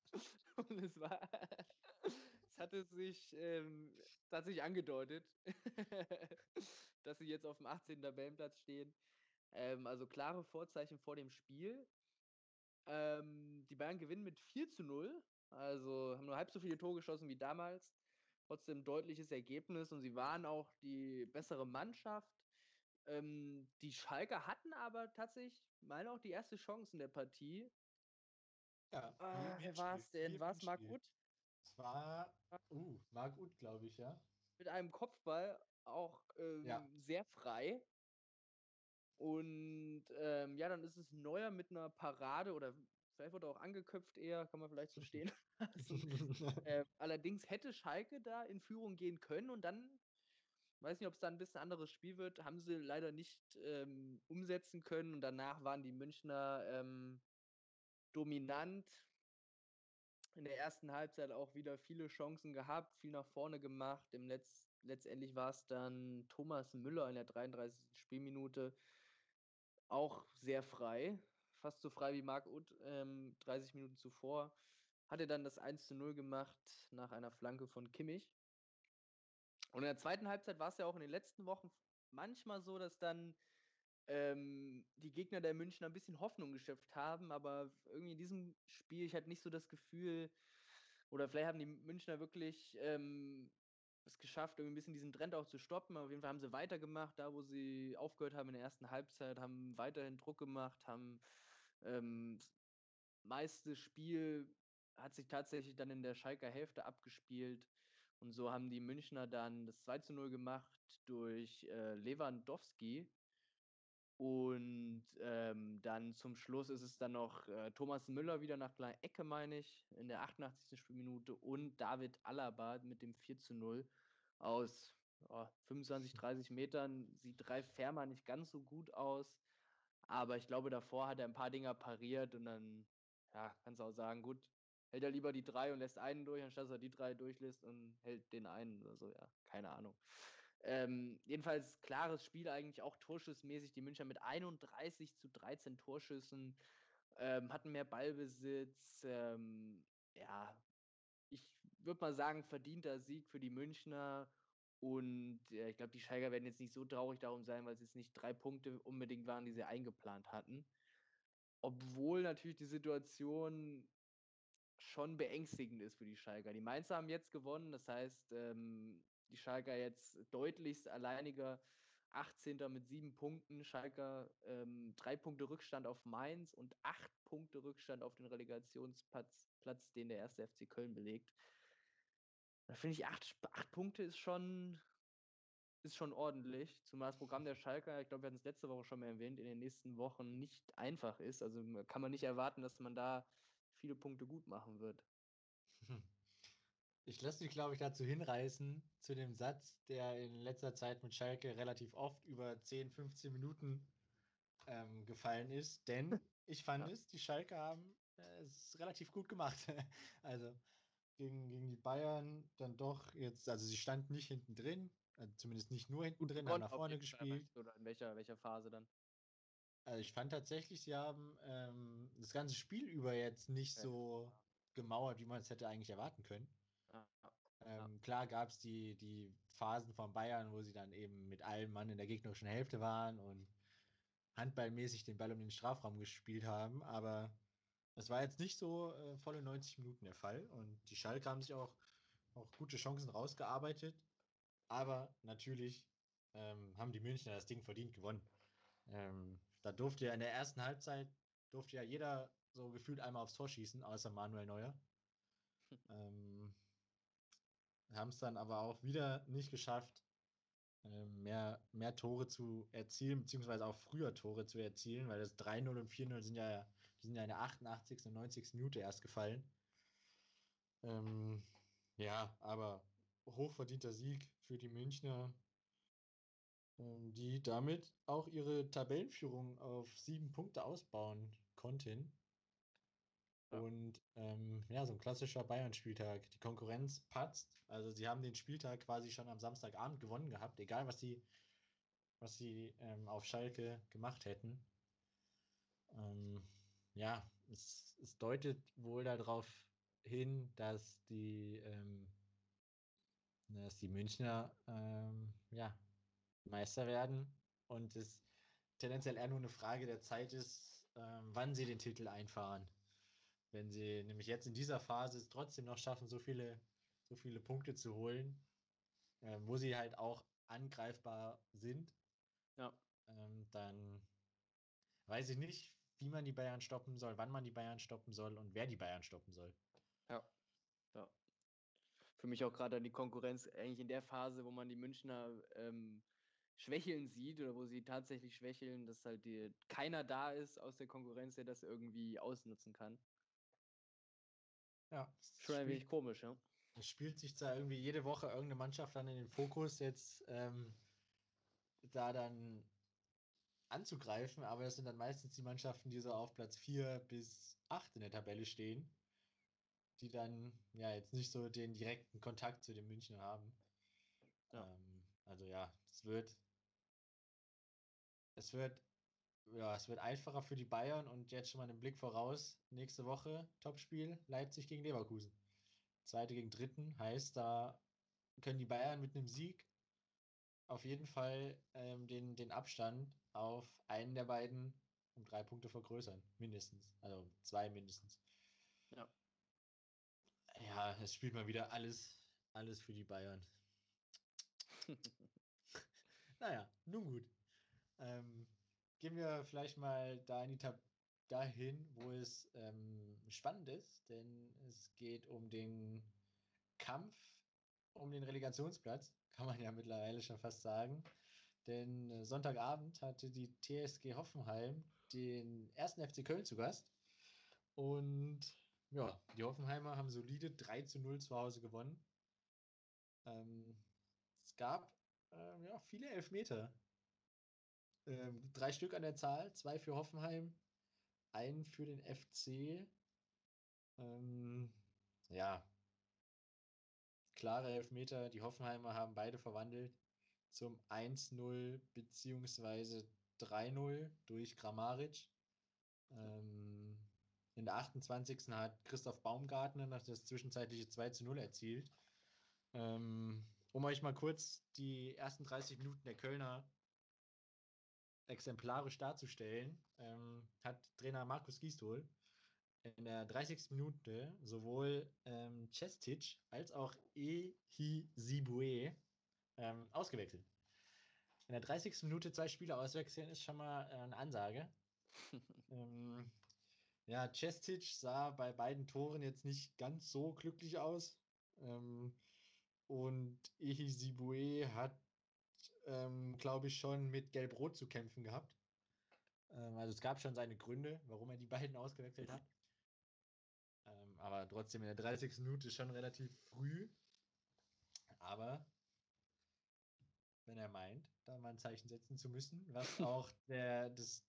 Und es war hatte sich ähm, tatsächlich angedeutet, dass sie jetzt auf dem 18. Tabellenplatz stehen. Ähm, also klare Vorzeichen vor dem Spiel. Ähm, die Bayern gewinnen mit 4 zu 0. Also haben nur halb so viele Tore geschossen wie damals. Trotzdem deutliches Ergebnis und sie waren auch die bessere Mannschaft. Ähm, die Schalker hatten aber tatsächlich, meine auch die erste Chance in der Partie. Ja, äh, wer war es denn? War es Marc Uth? Es war, uh, war gut, glaube ich, ja. Mit einem Kopfball auch ähm, ja. sehr frei. Und ähm, ja, dann ist es Neuer mit einer Parade oder vielleicht wurde auch angeköpft eher, kann man vielleicht so stehen lassen. äh, allerdings hätte Schalke da in Führung gehen können und dann, weiß nicht, ob es da ein bisschen anderes Spiel wird, haben sie leider nicht ähm, umsetzen können und danach waren die Münchner ähm, dominant. In der ersten Halbzeit auch wieder viele Chancen gehabt, viel nach vorne gemacht. Im Letz letztendlich war es dann Thomas Müller in der 33. Spielminute auch sehr frei, fast so frei wie Marc Uth ähm, 30 Minuten zuvor. Hat er dann das 1 zu 0 gemacht nach einer Flanke von Kimmich. Und in der zweiten Halbzeit war es ja auch in den letzten Wochen manchmal so, dass dann ähm, die Gegner der Münchner ein bisschen Hoffnung geschöpft haben, aber irgendwie in diesem Spiel, ich hatte nicht so das Gefühl, oder vielleicht haben die Münchner wirklich ähm, es geschafft, irgendwie ein bisschen diesen Trend auch zu stoppen. Auf jeden Fall haben sie weitergemacht, da wo sie aufgehört haben in der ersten Halbzeit, haben weiterhin Druck gemacht, haben ähm, meistes Spiel hat sich tatsächlich dann in der Schalker Hälfte abgespielt. Und so haben die Münchner dann das 2 zu 0 gemacht durch äh, Lewandowski, und ähm, dann zum Schluss ist es dann noch äh, Thomas Müller wieder nach kleiner Ecke, meine ich, in der 88. Spielminute und David Alaba mit dem 4 zu 0 aus oh, 25, 30 Metern. Sieht Ralf Fährmann nicht ganz so gut aus, aber ich glaube, davor hat er ein paar Dinger pariert und dann, ja, kannst du auch sagen, gut, hält er lieber die drei und lässt einen durch, anstatt dass er die drei durchlässt und hält den einen oder so, ja, keine Ahnung. Ähm, jedenfalls klares Spiel eigentlich auch torschüssmäßig. Die Münchner mit 31 zu 13 Torschüssen ähm, hatten mehr Ballbesitz. Ähm, ja, ich würde mal sagen, verdienter Sieg für die Münchner. Und äh, ich glaube, die Scheiger werden jetzt nicht so traurig darum sein, weil es jetzt nicht drei Punkte unbedingt waren, die sie eingeplant hatten. Obwohl natürlich die Situation schon beängstigend ist für die Schalker. Die Mainzer haben jetzt gewonnen, das heißt, ähm, die Schalker jetzt deutlichst alleiniger 18. mit sieben Punkten. Schalker ähm, drei Punkte Rückstand auf Mainz und acht Punkte Rückstand auf den Relegationsplatz, Platz, den der erste FC Köln belegt. Da finde ich, acht, acht Punkte ist schon, ist schon ordentlich. Zumal das Programm der Schalker, ich glaube, wir hatten es letzte Woche schon mal erwähnt, in den nächsten Wochen nicht einfach ist. Also kann man nicht erwarten, dass man da viele Punkte gut machen wird. Hm. Ich lasse mich, glaube ich, dazu hinreißen, zu dem Satz, der in letzter Zeit mit Schalke relativ oft über 10, 15 Minuten ähm, gefallen ist. Denn ich fand ja. es, die Schalke haben äh, es relativ gut gemacht. also gegen, gegen die Bayern dann doch jetzt, also sie standen nicht hinten drin, also zumindest nicht nur hinten drin, haben nach vorne gespielt. Oder in welcher, welcher Phase dann? Also ich fand tatsächlich, sie haben ähm, das ganze Spiel über jetzt nicht ja. so gemauert, wie man es hätte eigentlich erwarten können. Ähm, klar gab es die, die Phasen von Bayern, wo sie dann eben mit allem Mann in der gegnerischen Hälfte waren und handballmäßig den Ball um den Strafraum gespielt haben, aber das war jetzt nicht so äh, volle 90 Minuten der Fall und die Schalke haben sich auch, auch gute Chancen rausgearbeitet, aber natürlich ähm, haben die Münchner das Ding verdient gewonnen. Ähm, da durfte ja in der ersten Halbzeit durfte ja jeder so gefühlt einmal aufs Tor schießen, außer Manuel Neuer. ähm, haben es dann aber auch wieder nicht geschafft, ähm, mehr, mehr Tore zu erzielen, beziehungsweise auch früher Tore zu erzielen, weil das 3-0 und 4-0 sind ja, die sind ja in der 88. und 90. Minute erst gefallen. Ähm, ja, aber hochverdienter Sieg für die Münchner, ähm, die damit auch ihre Tabellenführung auf sieben Punkte ausbauen konnten. Und ähm, ja, so ein klassischer Bayern-Spieltag. Die Konkurrenz patzt. Also sie haben den Spieltag quasi schon am Samstagabend gewonnen gehabt, egal was sie, was sie ähm, auf Schalke gemacht hätten. Ähm, ja, es, es, deutet wohl darauf hin, dass die, ähm, dass die Münchner ähm, ja, Meister werden und es tendenziell eher nur eine Frage der Zeit ist, ähm, wann sie den Titel einfahren. Wenn sie nämlich jetzt in dieser Phase es trotzdem noch schaffen, so viele, so viele Punkte zu holen, äh, wo sie halt auch angreifbar sind, ja. ähm, dann weiß ich nicht, wie man die Bayern stoppen soll, wann man die Bayern stoppen soll und wer die Bayern stoppen soll. Ja. ja. Für mich auch gerade die Konkurrenz eigentlich in der Phase, wo man die Münchner ähm, schwächeln sieht oder wo sie tatsächlich schwächeln, dass halt die, keiner da ist aus der Konkurrenz, der das irgendwie ausnutzen kann. Ja. Schon ein wenig komisch, ja. Es spielt sich da irgendwie jede Woche irgendeine Mannschaft dann in den Fokus, jetzt ähm, da dann anzugreifen, aber das sind dann meistens die Mannschaften, die so auf Platz 4 bis 8 in der Tabelle stehen, die dann ja jetzt nicht so den direkten Kontakt zu den München haben. Ja. Ähm, also ja, es wird es wird ja, es wird einfacher für die Bayern und jetzt schon mal einen Blick voraus. Nächste Woche Topspiel Leipzig gegen Leverkusen. Zweite gegen Dritten heißt, da können die Bayern mit einem Sieg auf jeden Fall ähm, den, den Abstand auf einen der beiden um drei Punkte vergrößern. Mindestens. Also zwei mindestens. Ja. Ja, es spielt mal wieder alles, alles für die Bayern. naja, nun gut. Ähm, gehen wir vielleicht mal da in die Tab dahin, wo es ähm, spannend ist, denn es geht um den Kampf um den Relegationsplatz, kann man ja mittlerweile schon fast sagen. Denn äh, Sonntagabend hatte die TSG Hoffenheim den ersten FC Köln zu Gast. Und ja, die Hoffenheimer haben solide 3 zu 0 zu Hause gewonnen. Ähm, es gab äh, ja, viele Elfmeter ähm, drei Stück an der Zahl, zwei für Hoffenheim, einen für den FC. Ähm, ja, klare Elfmeter. Die Hoffenheimer haben beide verwandelt zum 1-0 bzw. 3-0 durch Grammaric. Ähm, in der 28. hat Christoph Baumgartner das zwischenzeitliche 2 0 erzielt. Ähm, um euch mal kurz die ersten 30 Minuten der Kölner exemplarisch darzustellen, ähm, hat Trainer Markus Gistol in der 30. Minute sowohl ähm, Cestic als auch Ehi Sibue ähm, ausgewechselt. In der 30. Minute zwei Spieler auswechseln ist schon mal äh, eine Ansage. ähm, ja, Cestic sah bei beiden Toren jetzt nicht ganz so glücklich aus. Ähm, und Ehi Sibue hat ähm, glaube ich, schon mit Gelb-Rot zu kämpfen gehabt. Ähm, also es gab schon seine Gründe, warum er die beiden ausgewechselt hat. Ähm, aber trotzdem in der 30. Minute schon relativ früh. Aber wenn er meint, da mal ein Zeichen setzen zu müssen, was auch der, das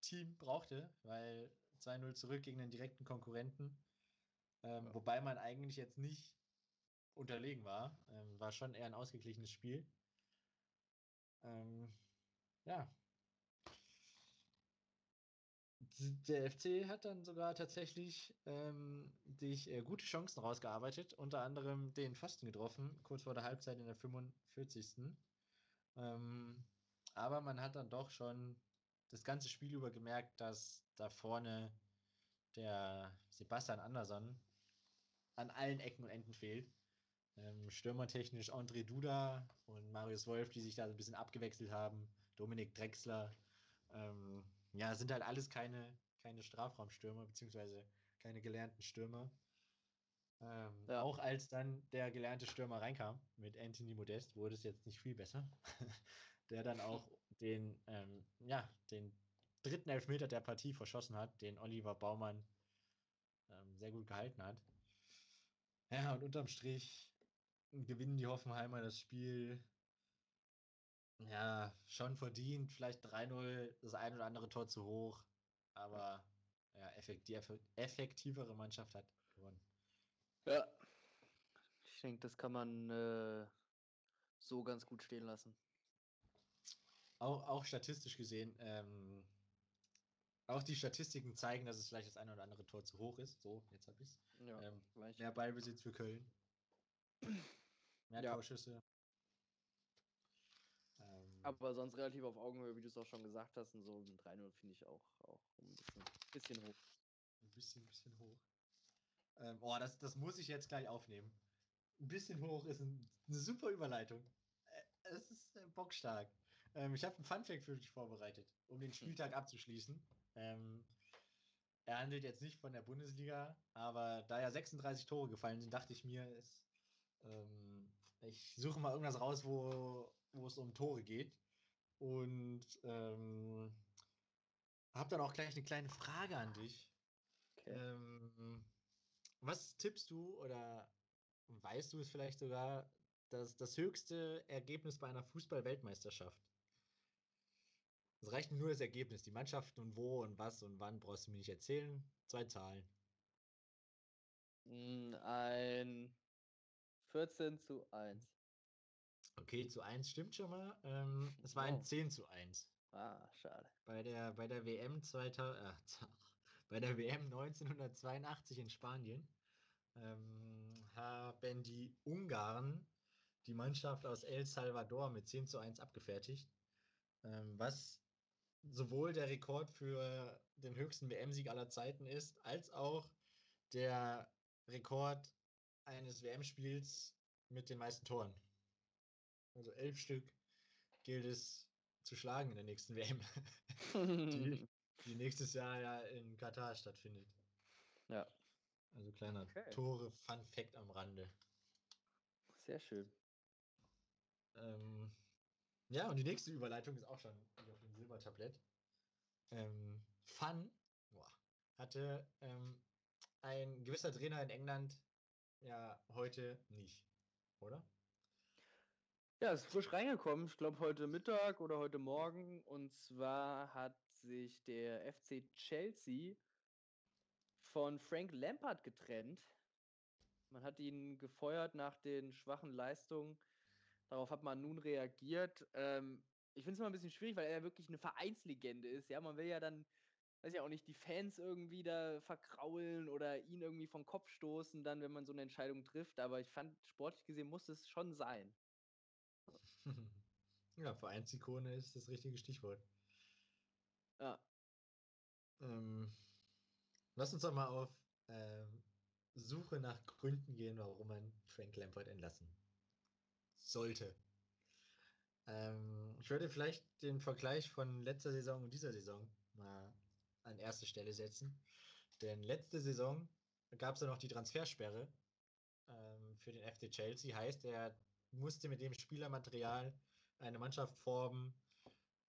Team brauchte, weil 2-0 zurück gegen den direkten Konkurrenten. Ähm, ja. Wobei man eigentlich jetzt nicht unterlegen war. Ähm, war schon eher ein ausgeglichenes Spiel. Ähm, ja. Der FC hat dann sogar tatsächlich ähm, sich äh, gute Chancen rausgearbeitet, unter anderem den Pfosten getroffen, kurz vor der Halbzeit in der 45. Ähm, aber man hat dann doch schon das ganze Spiel über gemerkt, dass da vorne der Sebastian Andersson an allen Ecken und Enden fehlt. Ähm, stürmertechnisch André Duda und Marius Wolf, die sich da so ein bisschen abgewechselt haben. Dominik Drexler. Ähm, ja, sind halt alles keine, keine Strafraumstürmer, beziehungsweise keine gelernten Stürmer. Ähm, ja. Auch als dann der gelernte Stürmer reinkam mit Anthony Modest, wurde es jetzt nicht viel besser. der dann auch den, ähm, ja, den dritten Elfmeter der Partie verschossen hat, den Oliver Baumann ähm, sehr gut gehalten hat. Ja, und unterm Strich gewinnen die Hoffenheimer das Spiel ja schon verdient. Vielleicht 3-0, das ein oder andere Tor zu hoch. Aber ja, effekt, die effektivere Mannschaft hat gewonnen. Ja. Ich denke, das kann man äh, so ganz gut stehen lassen. Auch, auch statistisch gesehen, ähm, auch die Statistiken zeigen, dass es vielleicht das eine oder andere Tor zu hoch ist. So, jetzt habe ich es. Ja, ähm, mehr Ballbesitz für Köln. Mehr ja. Torschüsse. Ähm, Aber sonst relativ auf Augenhöhe, wie du es auch schon gesagt hast. Und so ein 3-0 finde ich auch, auch ein bisschen, bisschen hoch. Ein bisschen, bisschen hoch. Ähm, oh, das, das muss ich jetzt gleich aufnehmen. Ein bisschen hoch ist ein, eine super Überleitung. Äh, es ist äh, bockstark. Ähm, ich habe ein Funfact für dich vorbereitet, um den Spieltag mhm. abzuschließen. Ähm, er handelt jetzt nicht von der Bundesliga, aber da ja 36 Tore gefallen sind, dachte ich mir, es ähm, ich suche mal irgendwas raus, wo, wo es um Tore geht. und ähm, habe dann auch gleich eine kleine Frage an dich. Okay. Ähm, was tippst du oder weißt du es vielleicht sogar, dass das höchste Ergebnis bei einer Fußball-Weltmeisterschaft? Es reicht nur das Ergebnis. Die Mannschaften und wo und was und wann brauchst du mir nicht erzählen. Zwei Zahlen. Hm, ein 14 zu 1. Okay, zu 1 stimmt schon mal. Ähm, es war oh. ein 10 zu 1. Ah, schade. Bei der, bei der WM 2000, äh, bei der WM 1982 in Spanien ähm, haben die Ungarn die Mannschaft aus El Salvador mit 10 zu 1 abgefertigt, ähm, was sowohl der Rekord für den höchsten WM-Sieg aller Zeiten ist, als auch der Rekord eines WM-Spiels mit den meisten Toren. Also elf Stück gilt es zu schlagen in der nächsten WM, die, die nächstes Jahr ja in Katar stattfindet. Ja. Also kleiner okay. Tore-Fun-Fact am Rande. Sehr schön. Ähm, ja, und die nächste Überleitung ist auch schon auf dem Silbertablett. Ähm, Fun boah, hatte ähm, ein gewisser Trainer in England ja heute nicht, oder? Ja, ist frisch reingekommen, ich glaube heute Mittag oder heute Morgen. Und zwar hat sich der FC Chelsea von Frank Lampard getrennt. Man hat ihn gefeuert nach den schwachen Leistungen. Darauf hat man nun reagiert. Ähm, ich finde es immer ein bisschen schwierig, weil er ja wirklich eine Vereinslegende ist. Ja, man will ja dann, weiß ja auch nicht, die Fans irgendwie da verkraulen oder ihn irgendwie vom Kopf stoßen, dann, wenn man so eine Entscheidung trifft. Aber ich fand, sportlich gesehen muss es schon sein. Ja, Vereinsikone ist das richtige Stichwort. Ja. Ähm, lass uns doch mal auf ähm, Suche nach Gründen gehen, warum man Frank Lampard entlassen sollte. Ähm, ich würde vielleicht den Vergleich von letzter Saison und dieser Saison mal an erste Stelle setzen. Denn letzte Saison gab es ja noch die Transfersperre ähm, für den FC Chelsea. Heißt, er musste mit dem Spielermaterial eine Mannschaft formen,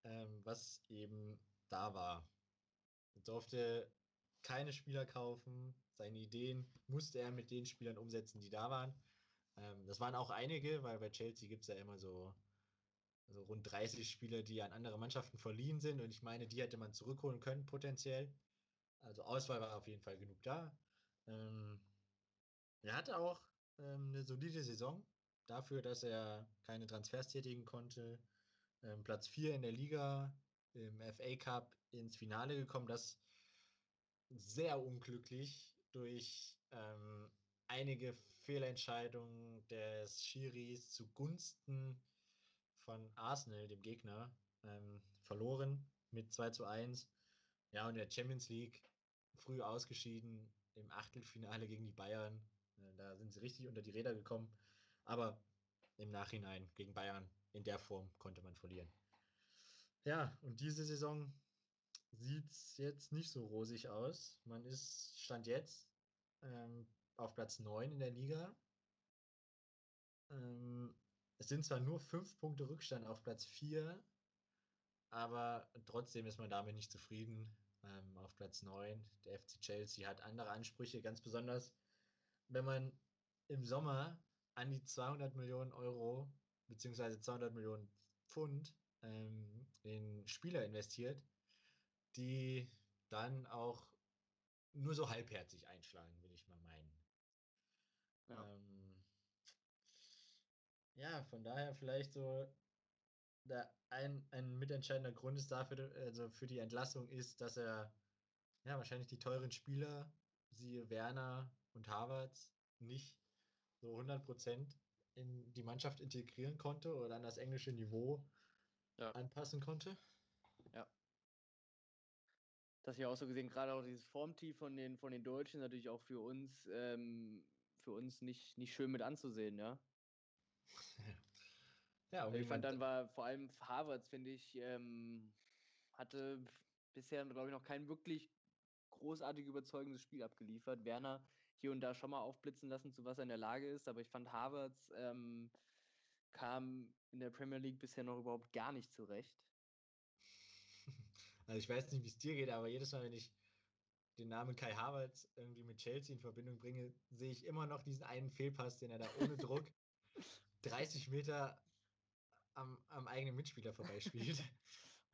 ähm, was eben da war. Er durfte keine Spieler kaufen, seine Ideen musste er mit den Spielern umsetzen, die da waren. Ähm, das waren auch einige, weil bei Chelsea gibt es ja immer so, so rund 30 Spieler, die an andere Mannschaften verliehen sind und ich meine, die hätte man zurückholen können, potenziell. Also Auswahl war auf jeden Fall genug da. Ähm, er hatte auch ähm, eine solide Saison, dafür, dass er keine Transfers tätigen konnte. Ähm, Platz 4 in der Liga, im FA Cup ins Finale gekommen, das sehr unglücklich durch ähm, einige Fehlentscheidungen des Schiris zugunsten von Arsenal, dem Gegner, ähm, verloren mit 2 zu 1. Ja, und der Champions League früh ausgeschieden im Achtelfinale gegen die Bayern. Äh, da sind sie richtig unter die Räder gekommen. Aber im Nachhinein gegen Bayern in der Form konnte man verlieren. Ja, und diese Saison sieht es jetzt nicht so rosig aus. Man ist, stand jetzt ähm, auf Platz 9 in der Liga. Ähm, es sind zwar nur 5 Punkte Rückstand auf Platz 4, aber trotzdem ist man damit nicht zufrieden. Ähm, auf Platz 9, der FC Chelsea hat andere Ansprüche, ganz besonders, wenn man im Sommer an die 200 Millionen Euro beziehungsweise 200 Millionen Pfund ähm, in Spieler investiert, die dann auch nur so halbherzig einschlagen, will ich mal meinen. Ja, ähm, ja von daher vielleicht so der ein, ein mitentscheidender Grund ist dafür, also für die Entlassung ist, dass er ja wahrscheinlich die teuren Spieler, siehe Werner und Harvards, nicht so 100% in die Mannschaft integrieren konnte oder an das englische Niveau ja. anpassen konnte. Ja. Das ja auch so gesehen, gerade auch dieses Formtief von den, von den Deutschen natürlich auch für uns, ähm, für uns nicht, nicht schön mit anzusehen, ja. ja, ich fand dann war vor allem Harvards, finde ich, ähm, hatte bisher, glaube ich, noch kein wirklich großartig überzeugendes Spiel abgeliefert. Werner hier und da schon mal aufblitzen lassen, zu was er in der Lage ist. Aber ich fand, Harvards ähm, kam in der Premier League bisher noch überhaupt gar nicht zurecht. Also ich weiß nicht, wie es dir geht, aber jedes Mal, wenn ich den Namen Kai Havertz irgendwie mit Chelsea in Verbindung bringe, sehe ich immer noch diesen einen Fehlpass, den er da ohne Druck 30 Meter am, am eigenen Mitspieler vorbeispielt.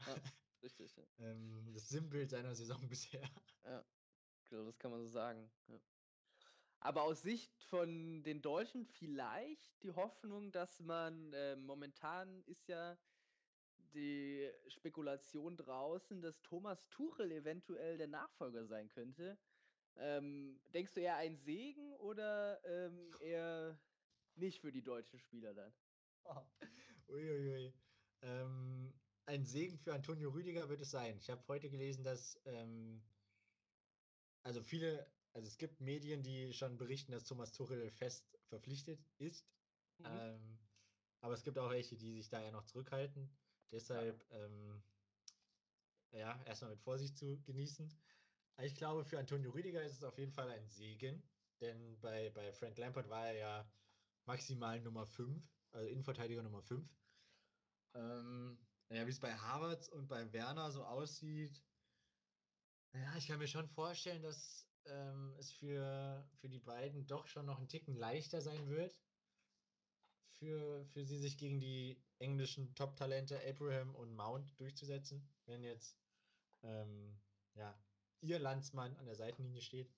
Ja, richtig. Ja. ähm, das Sinnbild seiner Saison bisher. Ja, genau, das kann man so sagen. Ja. Aber aus Sicht von den Deutschen vielleicht die Hoffnung, dass man äh, momentan ist ja die Spekulation draußen, dass Thomas Tuchel eventuell der Nachfolger sein könnte. Ähm, denkst du eher ein Segen oder ähm, eher nicht für die deutschen Spieler dann? Oh. Uiuiui. Ähm, ein Segen für Antonio Rüdiger wird es sein. Ich habe heute gelesen, dass ähm, also viele, also es gibt Medien, die schon berichten, dass Thomas Tuchel fest verpflichtet ist. Mhm. Ähm, aber es gibt auch welche, die sich da ja noch zurückhalten. Deshalb, ähm, ja, erstmal mit Vorsicht zu genießen. Ich glaube, für Antonio Rüdiger ist es auf jeden Fall ein Segen, denn bei, bei Frank Lampard war er ja maximal Nummer 5, also Innenverteidiger Nummer 5. Ähm, ja, wie es bei Harvards und bei Werner so aussieht, ja, ich kann mir schon vorstellen, dass ähm, es für, für die beiden doch schon noch einen Ticken leichter sein wird, für, für sie sich gegen die englischen Top-Talente Abraham und Mount durchzusetzen, wenn jetzt ähm, ja, ihr Landsmann an der Seitenlinie steht.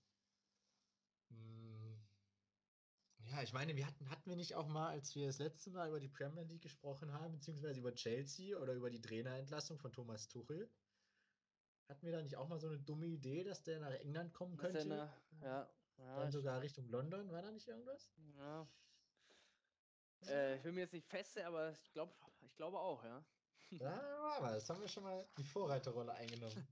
Hm. Ja, ich meine, wir hatten, hatten wir nicht auch mal, als wir das letzte Mal über die Premier League gesprochen haben, beziehungsweise über Chelsea oder über die Trainerentlassung von Thomas Tuchel, hatten wir da nicht auch mal so eine dumme Idee, dass der nach England kommen könnte? Eine, ja, ja. Dann sogar Richtung London, war da nicht irgendwas? Ja. Äh, ich will mir jetzt nicht feste, aber ich glaube ich glaube auch, ja. Ja, aber das haben wir schon mal die Vorreiterrolle eingenommen.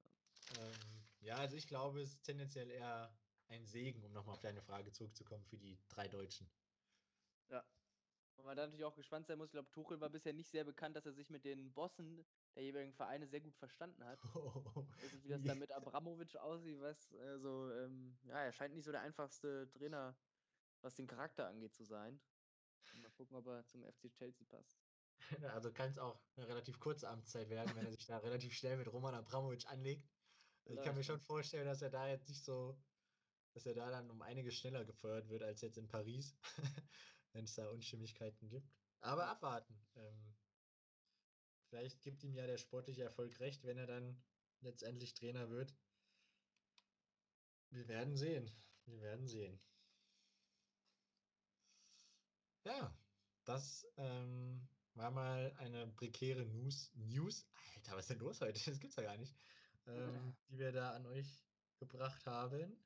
ähm, ja, also ich glaube, es ist tendenziell eher ein Segen, um nochmal auf deine Frage zurückzukommen, für die drei Deutschen. Ja. Und man da natürlich auch gespannt sein muss, ich glaube, Tuchel war bisher nicht sehr bekannt, dass er sich mit den Bossen der jeweiligen Vereine sehr gut verstanden hat. Oh, also, wie das da mit Abramovic aussieht, was, also, ähm, ja, er scheint nicht so der einfachste Trainer, was den Charakter angeht, zu sein. Mal gucken, ob er zum FC Chelsea passt. Also kann es auch eine relativ kurze Amtszeit werden, wenn er sich da relativ schnell mit Roman Abramovic anlegt. Also ich kann mir schon vorstellen, dass er da jetzt nicht so, dass er da dann um einiges schneller gefeuert wird als jetzt in Paris, wenn es da Unstimmigkeiten gibt. Aber abwarten. Ähm, vielleicht gibt ihm ja der sportliche Erfolg recht, wenn er dann letztendlich Trainer wird. Wir werden sehen. Wir werden sehen. Ja, das ähm, war mal eine prekäre News. News? Alter, was ist denn los heute? Das gibt's ja gar nicht. Ähm, die wir da an euch gebracht haben.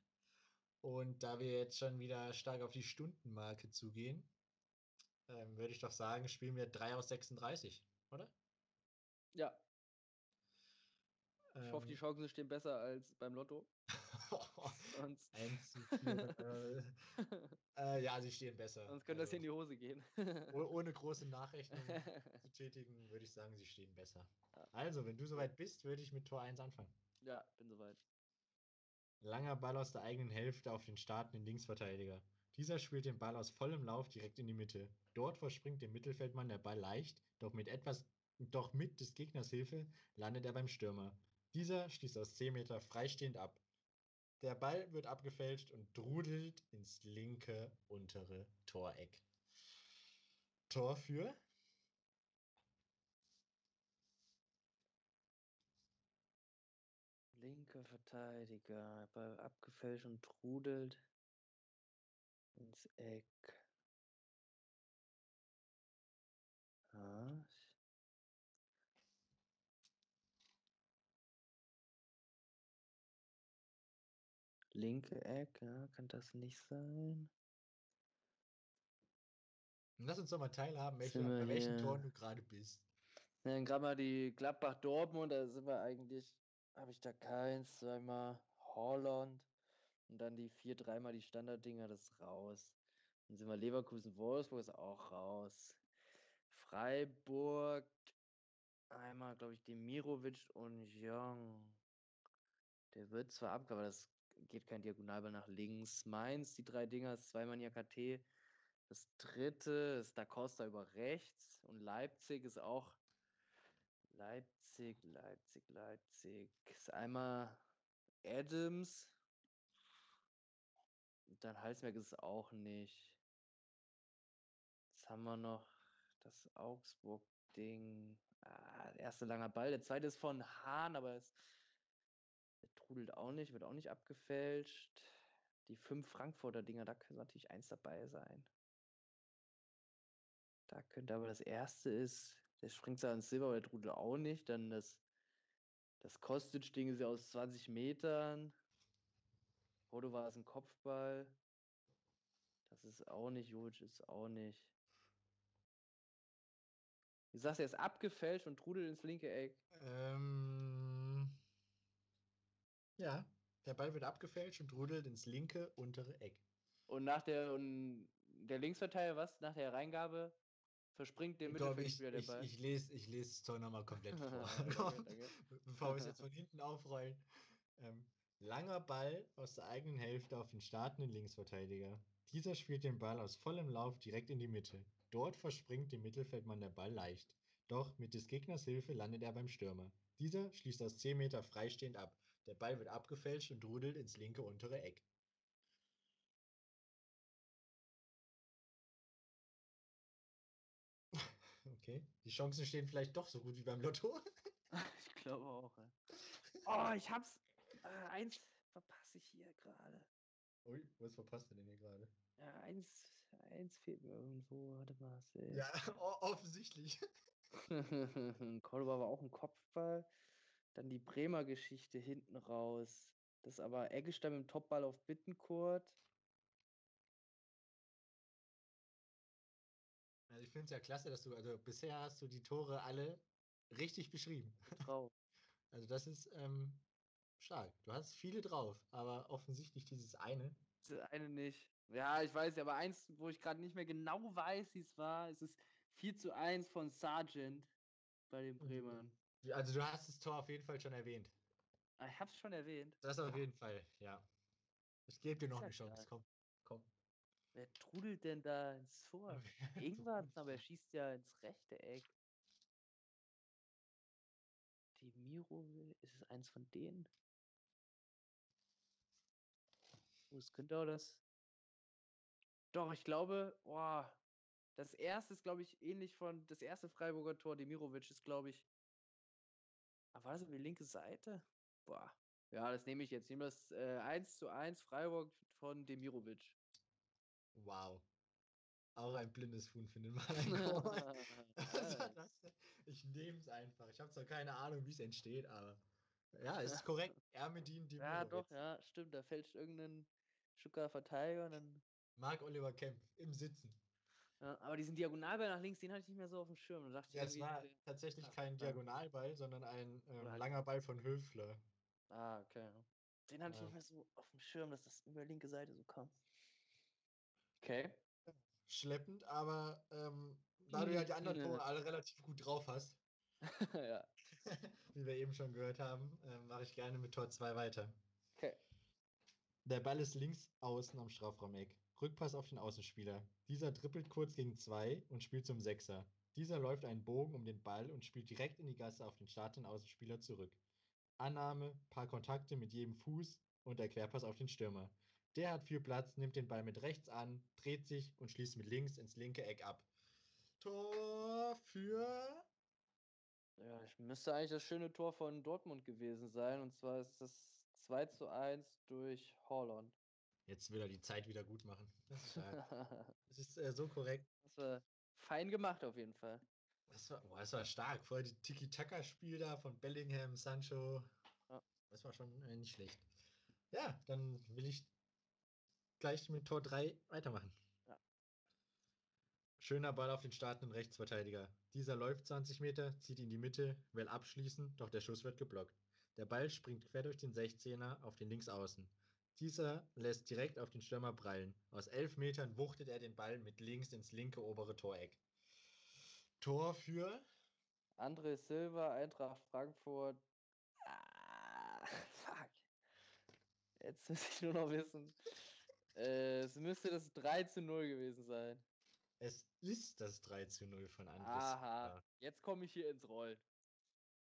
Und da wir jetzt schon wieder stark auf die Stundenmarke zugehen, ähm, würde ich doch sagen, spielen wir 3 aus 36, oder? Ja. Ich hoffe, die ähm. Chancen stehen besser als beim Lotto. Sonst. 1 zu 4. äh, ja, sie stehen besser. Sonst könnte also, das hier in die Hose gehen. ohne große Nachrechnung zu tätigen, würde ich sagen, sie stehen besser. Also, wenn du soweit bist, würde ich mit Tor 1 anfangen. Ja, bin soweit. Langer Ball aus der eigenen Hälfte auf den startenden Linksverteidiger. Dieser spielt den Ball aus vollem Lauf direkt in die Mitte. Dort verspringt dem Mittelfeldmann der Ball leicht, doch mit etwas, doch mit des Gegners Hilfe landet er beim Stürmer. Dieser schließt aus 10 Meter freistehend ab. Der Ball wird abgefälscht und drudelt ins linke untere Toreck. Tor für Verteidiger, Ball abgefälscht und trudelt ins Eck. Ja, Linke Eck, ja, kann das nicht sein? Lass uns doch mal teilhaben, welche, bei welchen Toren du gerade bist. Ja, gerade mal die Gladbach-Dortmund, da sind wir eigentlich, habe ich da keins, zweimal Holland und dann die vier, dreimal die Standarddinger, das ist raus. Dann sind wir Leverkusen-Wolfsburg, ist auch raus. Freiburg, einmal, glaube ich, Demirovic und Jong. Der wird zwar abgegeben, aber das geht kein Diagonalball nach links. Mainz, die drei Dinger, zweimal KT. Das dritte ist Da Costa über rechts. Und Leipzig ist auch Leipzig, Leipzig, Leipzig. Ist einmal Adams. Dann Halsberg ist es auch nicht. Jetzt haben wir noch das Augsburg-Ding. Ah, erste langer Ball. Der zweite ist von Hahn, aber es trudelt auch nicht, wird auch nicht abgefälscht. Die fünf Frankfurter Dinger, da könnte natürlich eins dabei sein. Da könnte aber das erste ist, der springt zwar ins Silber, aber der trudelt auch nicht. Dann das, das Kostic-Ding ist ja aus 20 Metern. Rodo war es ein Kopfball. Das ist auch nicht, Jovic ist auch nicht. Du sagst, er ist abgefälscht und trudelt ins linke Eck. Ähm, ja, der Ball wird abgefälscht und trudelt ins linke untere Eck. Und nach der und der Linksverteidiger, was? Nach der Reingabe verspringt der Mittelfeldspieler der Ball. Ich, ich lese ich les das Tor nochmal komplett vor. danke, danke. Bevor wir es jetzt von hinten aufrollen. Ähm, langer Ball aus der eigenen Hälfte auf den startenden Linksverteidiger. Dieser spielt den Ball aus vollem Lauf direkt in die Mitte. Dort verspringt dem Mittelfeldmann der Ball leicht. Doch mit des Gegners Hilfe landet er beim Stürmer. Dieser schließt aus 10 Meter freistehend ab. Der Ball wird abgefälscht und rudelt ins linke untere Eck. Die Chancen stehen vielleicht doch so gut wie beim Lotto. ich glaube auch. Oh, ich hab's. Äh, eins verpasse ich hier gerade. Ui, was verpasst du denn hier gerade? Ja, eins Eins fehlt mir irgendwo. Warte mal. Safe. Ja, offensichtlich. Cordoba war auch ein Kopfball. Dann die Bremer Geschichte hinten raus. Das ist aber Eggestein mit dem Topball auf Bittenkurt. Ich finde es ja klasse, dass du, also bisher hast du die Tore alle richtig beschrieben. Drauf. Also das ist ähm, stark. Du hast viele drauf, aber offensichtlich dieses eine. Das eine nicht. Ja, ich weiß, aber eins, wo ich gerade nicht mehr genau weiß, wie es war, ist es 4 zu 1 von Sargent bei den mhm. Bremern. Also du hast das Tor auf jeden Fall schon erwähnt. Ah, ich hab's schon erwähnt. Das auf jeden Fall, ja. Ich gebe dir noch eine Chance, komm. Wer trudelt denn da ins Tor? Irgendwann, aber er schießt ja ins rechte Eck. Die Miro, ist es eins von denen? Oh, es könnte auch das doch, ich glaube, boah, das erste ist, glaube ich, ähnlich von, das erste Freiburger Tor, Demirovic ist, glaube ich, ah, war das über die linke Seite? Boah, ja, das nehme ich jetzt. Ich nehme das äh, 1 zu 1 Freiburg von Demirovic. Wow. Auch ein blindes Huhn findet man. also ich nehme es einfach. Ich habe zwar keine Ahnung, wie es entsteht, aber ja, es ist korrekt. Ermedin Demirovic. Ja, doch, ja, stimmt. Da fälscht irgendein Stuttgarter Verteidiger und dann Marc Oliver Kemp im Sitzen. Ja, aber diesen Diagonalball nach links, den hatte ich nicht mehr so auf dem Schirm. Da ja, es war tatsächlich kein Diagonalball, sondern ein ähm, halt langer Ball von Höfler. Ah, okay. Den hatte ja. ich nicht mehr so auf dem Schirm, dass das über linke Seite so kam. Okay. Schleppend, aber ähm, da du ja die anderen Tore alle relativ gut drauf hast, ja. wie wir eben schon gehört haben, äh, mache ich gerne mit Tor 2 weiter. Okay. Der Ball ist links außen am Strafraumeck. Rückpass auf den Außenspieler. Dieser dribbelt kurz gegen zwei und spielt zum Sechser. Dieser läuft einen Bogen um den Ball und spielt direkt in die Gasse auf den startenden Außenspieler zurück. Annahme, paar Kontakte mit jedem Fuß und der Querpass auf den Stürmer. Der hat viel Platz, nimmt den Ball mit rechts an, dreht sich und schließt mit links ins linke Eck ab. Tor für. Ja, ich müsste eigentlich das schöne Tor von Dortmund gewesen sein. Und zwar ist das 2 zu 1 durch Holland. Jetzt will er die Zeit wieder gut machen. Das ist, das ist äh, so korrekt. Das war fein gemacht auf jeden Fall. Das war, boah, das war stark. Vorher die Tiki-Taka-Spiel da von Bellingham, Sancho. Ja. Das war schon äh, nicht schlecht. Ja, dann will ich gleich mit Tor 3 weitermachen. Ja. Schöner Ball auf den startenden Rechtsverteidiger. Dieser läuft 20 Meter, zieht in die Mitte, will abschließen, doch der Schuss wird geblockt. Der Ball springt quer durch den 16er auf den Linksaußen. Dieser lässt direkt auf den Stürmer prallen. Aus elf Metern wuchtet er den Ball mit links ins linke obere Toreck. Tor für André Silva, Eintracht Frankfurt. Ah, fuck. Jetzt muss ich nur noch wissen. Äh, es müsste das 3 zu 0 gewesen sein. Es ist das 3 zu 0 von André Aha, jetzt komme ich hier ins Rollen.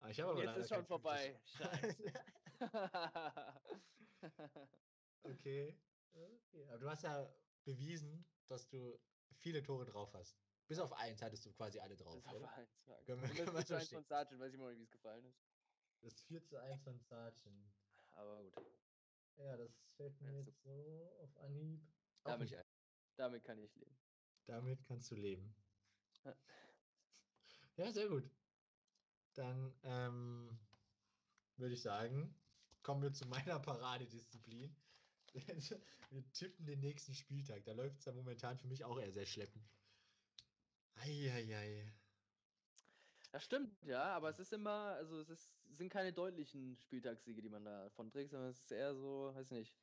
Ah, ich habe Jetzt ist schon vorbei. Scheiße. okay. okay. Aber du hast ja bewiesen, dass du viele Tore drauf hast. Bis auf eins hattest du quasi alle drauf. Bis auf eins, ja. Können wir, können das 4 zu 1 von Sargent, weiß ich mal, wie es gefallen ist. Das 4 zu 1 von Sargent. Aber gut. Ja, das fällt mir ja, jetzt so auf Anhieb. Damit, damit kann ich leben. Damit kannst du leben. Ja, sehr gut. Dann ähm, würde ich sagen, kommen wir zu meiner Paradedisziplin. wir tippen den nächsten Spieltag. Da läuft es ja momentan für mich auch eher sehr schleppend. Eieiei. Das stimmt, ja, aber es ist immer, also es ist, sind keine deutlichen Spieltagssiege, die man da von trägt, sondern es ist eher so, weiß nicht,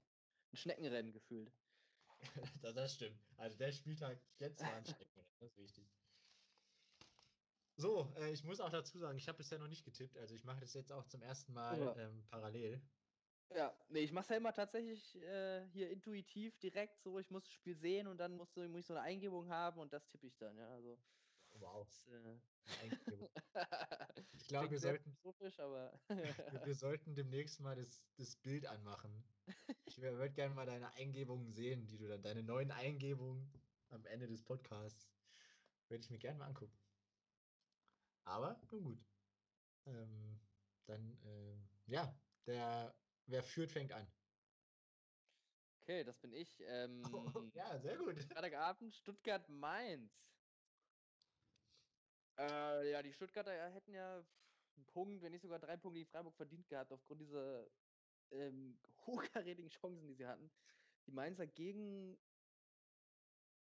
ein Schneckenrennen gefühlt. das stimmt. Also der Spieltag jetzt war ein Schneckenrennen, das ist wichtig. So, äh, ich muss auch dazu sagen, ich habe bisher noch nicht getippt, also ich mache das jetzt auch zum ersten Mal ja. ähm, parallel. Ja, nee, ich mache es ja immer tatsächlich äh, hier intuitiv direkt so, ich muss das Spiel sehen und dann muss, muss ich so eine Eingebung haben und das tippe ich dann, ja, also. Wow. Das, äh... ich glaube, wir sollten, aber wir, wir, sollten demnächst mal das, das Bild anmachen. Ich würde gerne mal deine Eingebungen sehen, die du dann, deine neuen Eingebungen am Ende des Podcasts, würde ich mir gerne mal angucken. Aber, nun gut. Ähm, dann, äh, ja, der, wer führt, fängt an. Okay, das bin ich. Ähm, oh, ja, sehr gut. Freitagabend, Stuttgart-Mainz. Äh, ja, die Stuttgarter hätten ja einen Punkt, wenn nicht sogar drei Punkte gegen Freiburg verdient gehabt, aufgrund dieser ähm, hochkarätigen Chancen, die sie hatten. Die Mainzer gegen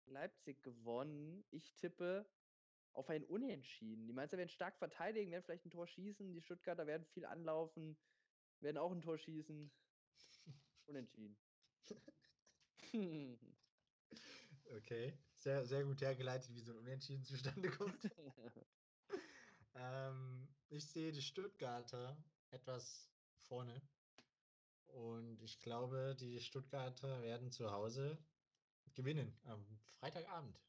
Leipzig gewonnen. Ich tippe auf ein Unentschieden. Die Mainzer werden stark verteidigen, werden vielleicht ein Tor schießen. Die Stuttgarter werden viel anlaufen, werden auch ein Tor schießen. Unentschieden. okay, sehr, sehr gut hergeleitet, wie so ein Unentschieden zustande kommt. ähm, ich sehe die Stuttgarter etwas vorne. Und ich glaube, die Stuttgarter werden zu Hause gewinnen am Freitagabend.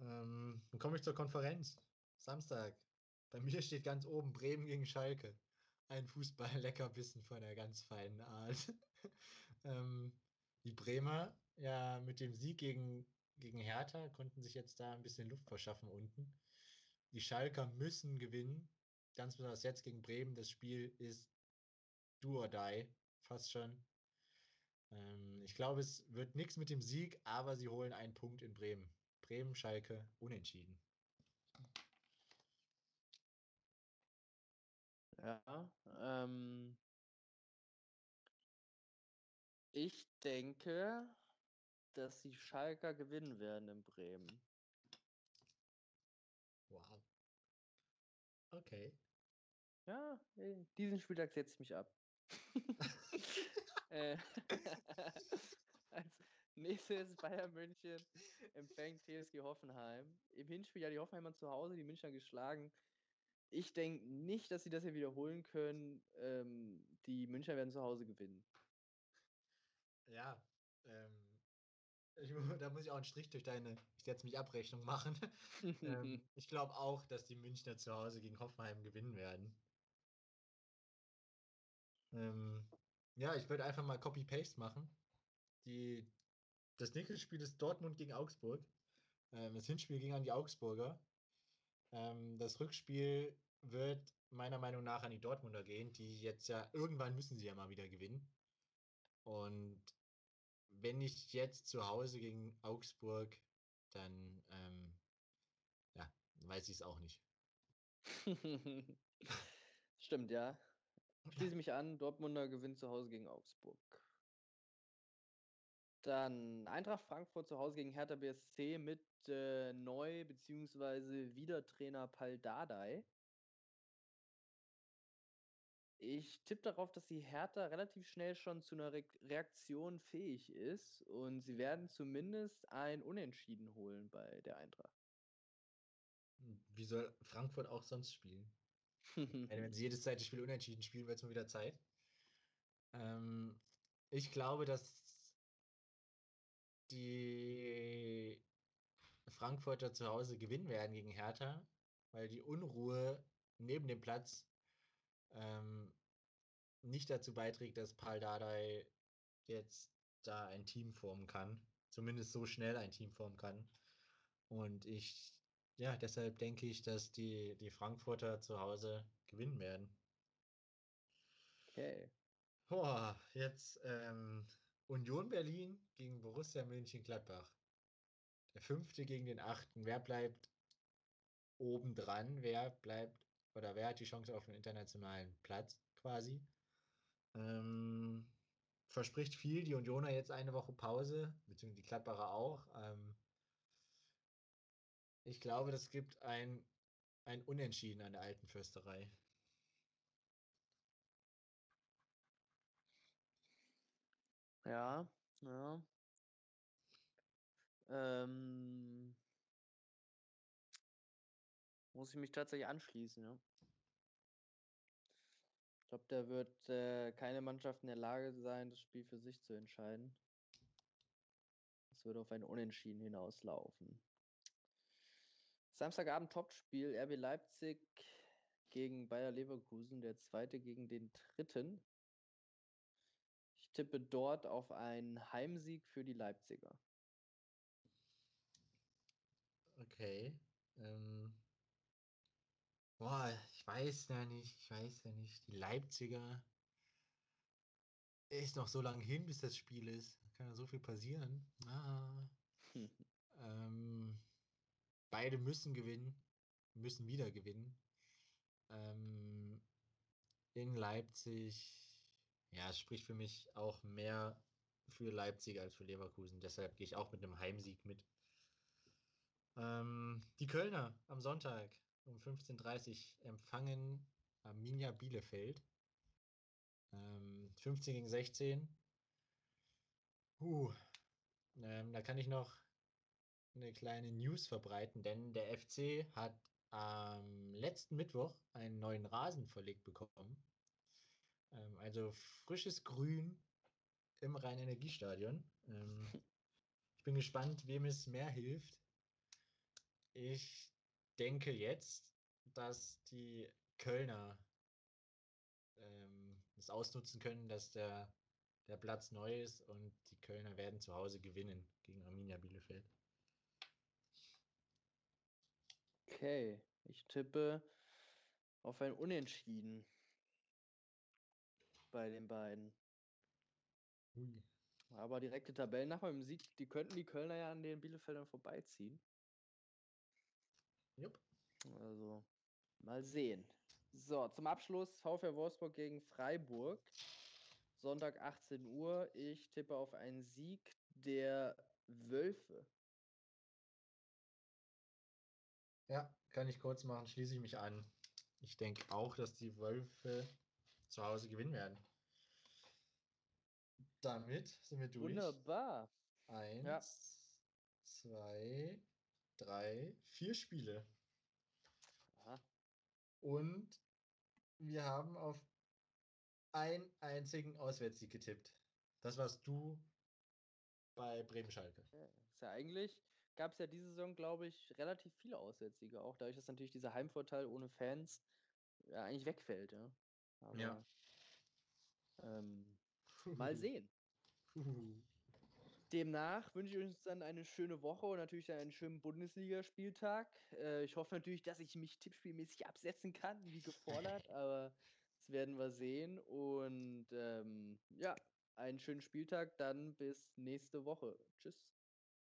Ähm, dann komme ich zur Konferenz. Samstag. Bei mir steht ganz oben Bremen gegen Schalke. Ein Fußball-Leckerbissen von der ganz feinen Art. ähm, die Bremer, ja, mit dem Sieg gegen, gegen Hertha konnten sich jetzt da ein bisschen Luft verschaffen unten. Die Schalker müssen gewinnen. Ganz besonders jetzt gegen Bremen. Das Spiel ist do or die. Fast schon. Ähm, ich glaube, es wird nichts mit dem Sieg, aber sie holen einen Punkt in Bremen. Bremen, Schalke, unentschieden. Ja, ähm, ich denke, dass die Schalker gewinnen werden in Bremen. Wow. Okay. Ja, diesen Spieltag setze ich mich ab. äh, als, Nächstes Bayern München empfängt TSG Hoffenheim. Im Hinspiel ja die Hoffenheimer zu Hause, die Münchner geschlagen. Ich denke nicht, dass sie das hier wiederholen können. Ähm, die Münchner werden zu Hause gewinnen. Ja, ähm, ich, da muss ich auch einen Strich durch deine, ich setze mich Abrechnung machen. ähm, ich glaube auch, dass die Münchner zu Hause gegen Hoffenheim gewinnen werden. Ähm, ja, ich würde einfach mal Copy-Paste machen. Die das nächste Spiel ist Dortmund gegen Augsburg. Ähm, das Hinspiel ging an die Augsburger. Ähm, das Rückspiel wird meiner Meinung nach an die Dortmunder gehen, die jetzt ja irgendwann müssen sie ja mal wieder gewinnen. Und wenn nicht jetzt zu Hause gegen Augsburg, dann ähm, ja, weiß ich es auch nicht. Stimmt, ja. Schließe mich an, Dortmunder gewinnt zu Hause gegen Augsburg. Dann Eintracht Frankfurt zu Hause gegen Hertha BSC mit äh, Neu- bzw. Wiedertrainer Pal Dardai. Ich tippe darauf, dass die Hertha relativ schnell schon zu einer Re Reaktion fähig ist und sie werden zumindest ein Unentschieden holen bei der Eintracht. Wie soll Frankfurt auch sonst spielen? Wenn sie jedes zweite Spiel unentschieden spielen, wird es mal wieder Zeit. Ähm, ich glaube, dass die Frankfurter zu Hause gewinnen werden gegen Hertha, weil die Unruhe neben dem Platz ähm, nicht dazu beiträgt, dass Paul Dardai jetzt da ein Team formen kann. Zumindest so schnell ein Team formen kann. Und ich, ja, deshalb denke ich, dass die, die Frankfurter zu Hause gewinnen werden. Okay. Boah, jetzt ähm, Union Berlin gegen Borussia Mönchengladbach. Der fünfte gegen den achten. Wer bleibt obendran? Wer bleibt oder wer hat die Chance auf einen internationalen Platz quasi? Ähm, verspricht viel. Die Unioner jetzt eine Woche Pause, beziehungsweise die Gladbacher auch. Ähm, ich glaube, das gibt ein, ein Unentschieden an der alten Fürsterei. Ja, ja. Ähm, muss ich mich tatsächlich anschließen, ja. Ich glaube, da wird äh, keine Mannschaft in der Lage sein, das Spiel für sich zu entscheiden. Es wird auf ein Unentschieden hinauslaufen. Samstagabend Topspiel RB Leipzig gegen Bayer Leverkusen, der zweite gegen den dritten. Ich tippe dort auf einen Heimsieg für die Leipziger. Okay. Ähm, boah, weiß ja nicht, ich weiß ja nicht. Die Leipziger ist noch so lange hin, bis das Spiel ist. Da kann ja so viel passieren. Ah. ähm, beide müssen gewinnen, müssen wieder gewinnen. Ähm, in Leipzig, ja, es spricht für mich auch mehr für Leipzig als für Leverkusen. Deshalb gehe ich auch mit einem Heimsieg mit. Ähm, die Kölner am Sonntag um 15.30 Uhr empfangen Arminia Bielefeld. Ähm, 15 gegen 16. Uh, ähm, da kann ich noch eine kleine News verbreiten, denn der FC hat am letzten Mittwoch einen neuen Rasen verlegt bekommen. Ähm, also frisches Grün im Rhein-Energiestadion. Ähm, ich bin gespannt, wem es mehr hilft. Ich denke jetzt, dass die Kölner ähm, es ausnutzen können, dass der, der Platz neu ist und die Kölner werden zu Hause gewinnen gegen Arminia Bielefeld. Okay, ich tippe auf ein Unentschieden bei den beiden. Ui. Aber direkte Tabellen nach meinem Sieg, die könnten die Kölner ja an den Bielefeldern vorbeiziehen. Jupp. Also, mal sehen. So, zum Abschluss VfR Wolfsburg gegen Freiburg. Sonntag 18 Uhr. Ich tippe auf einen Sieg der Wölfe. Ja, kann ich kurz machen, schließe ich mich an. Ich denke auch, dass die Wölfe zu Hause gewinnen werden. Damit sind wir durch. Wunderbar. Eins, ja. zwei, drei, vier Spiele. Aha. Und wir haben auf einen einzigen Auswärtssieg getippt. Das warst du bei Bremen-Schalke. Ist ja eigentlich gab es ja diese Saison, glaube ich, relativ viele Auswärtssiege, auch dadurch, dass natürlich dieser Heimvorteil ohne Fans ja, eigentlich wegfällt. Ja. Aber, ja. Ähm, mal sehen. Demnach wünsche ich uns dann eine schöne Woche und natürlich einen schönen Bundesligaspieltag. Äh, ich hoffe natürlich, dass ich mich tippspielmäßig absetzen kann, wie gefordert, aber das werden wir sehen. Und ähm, ja, einen schönen Spieltag, dann bis nächste Woche. Tschüss.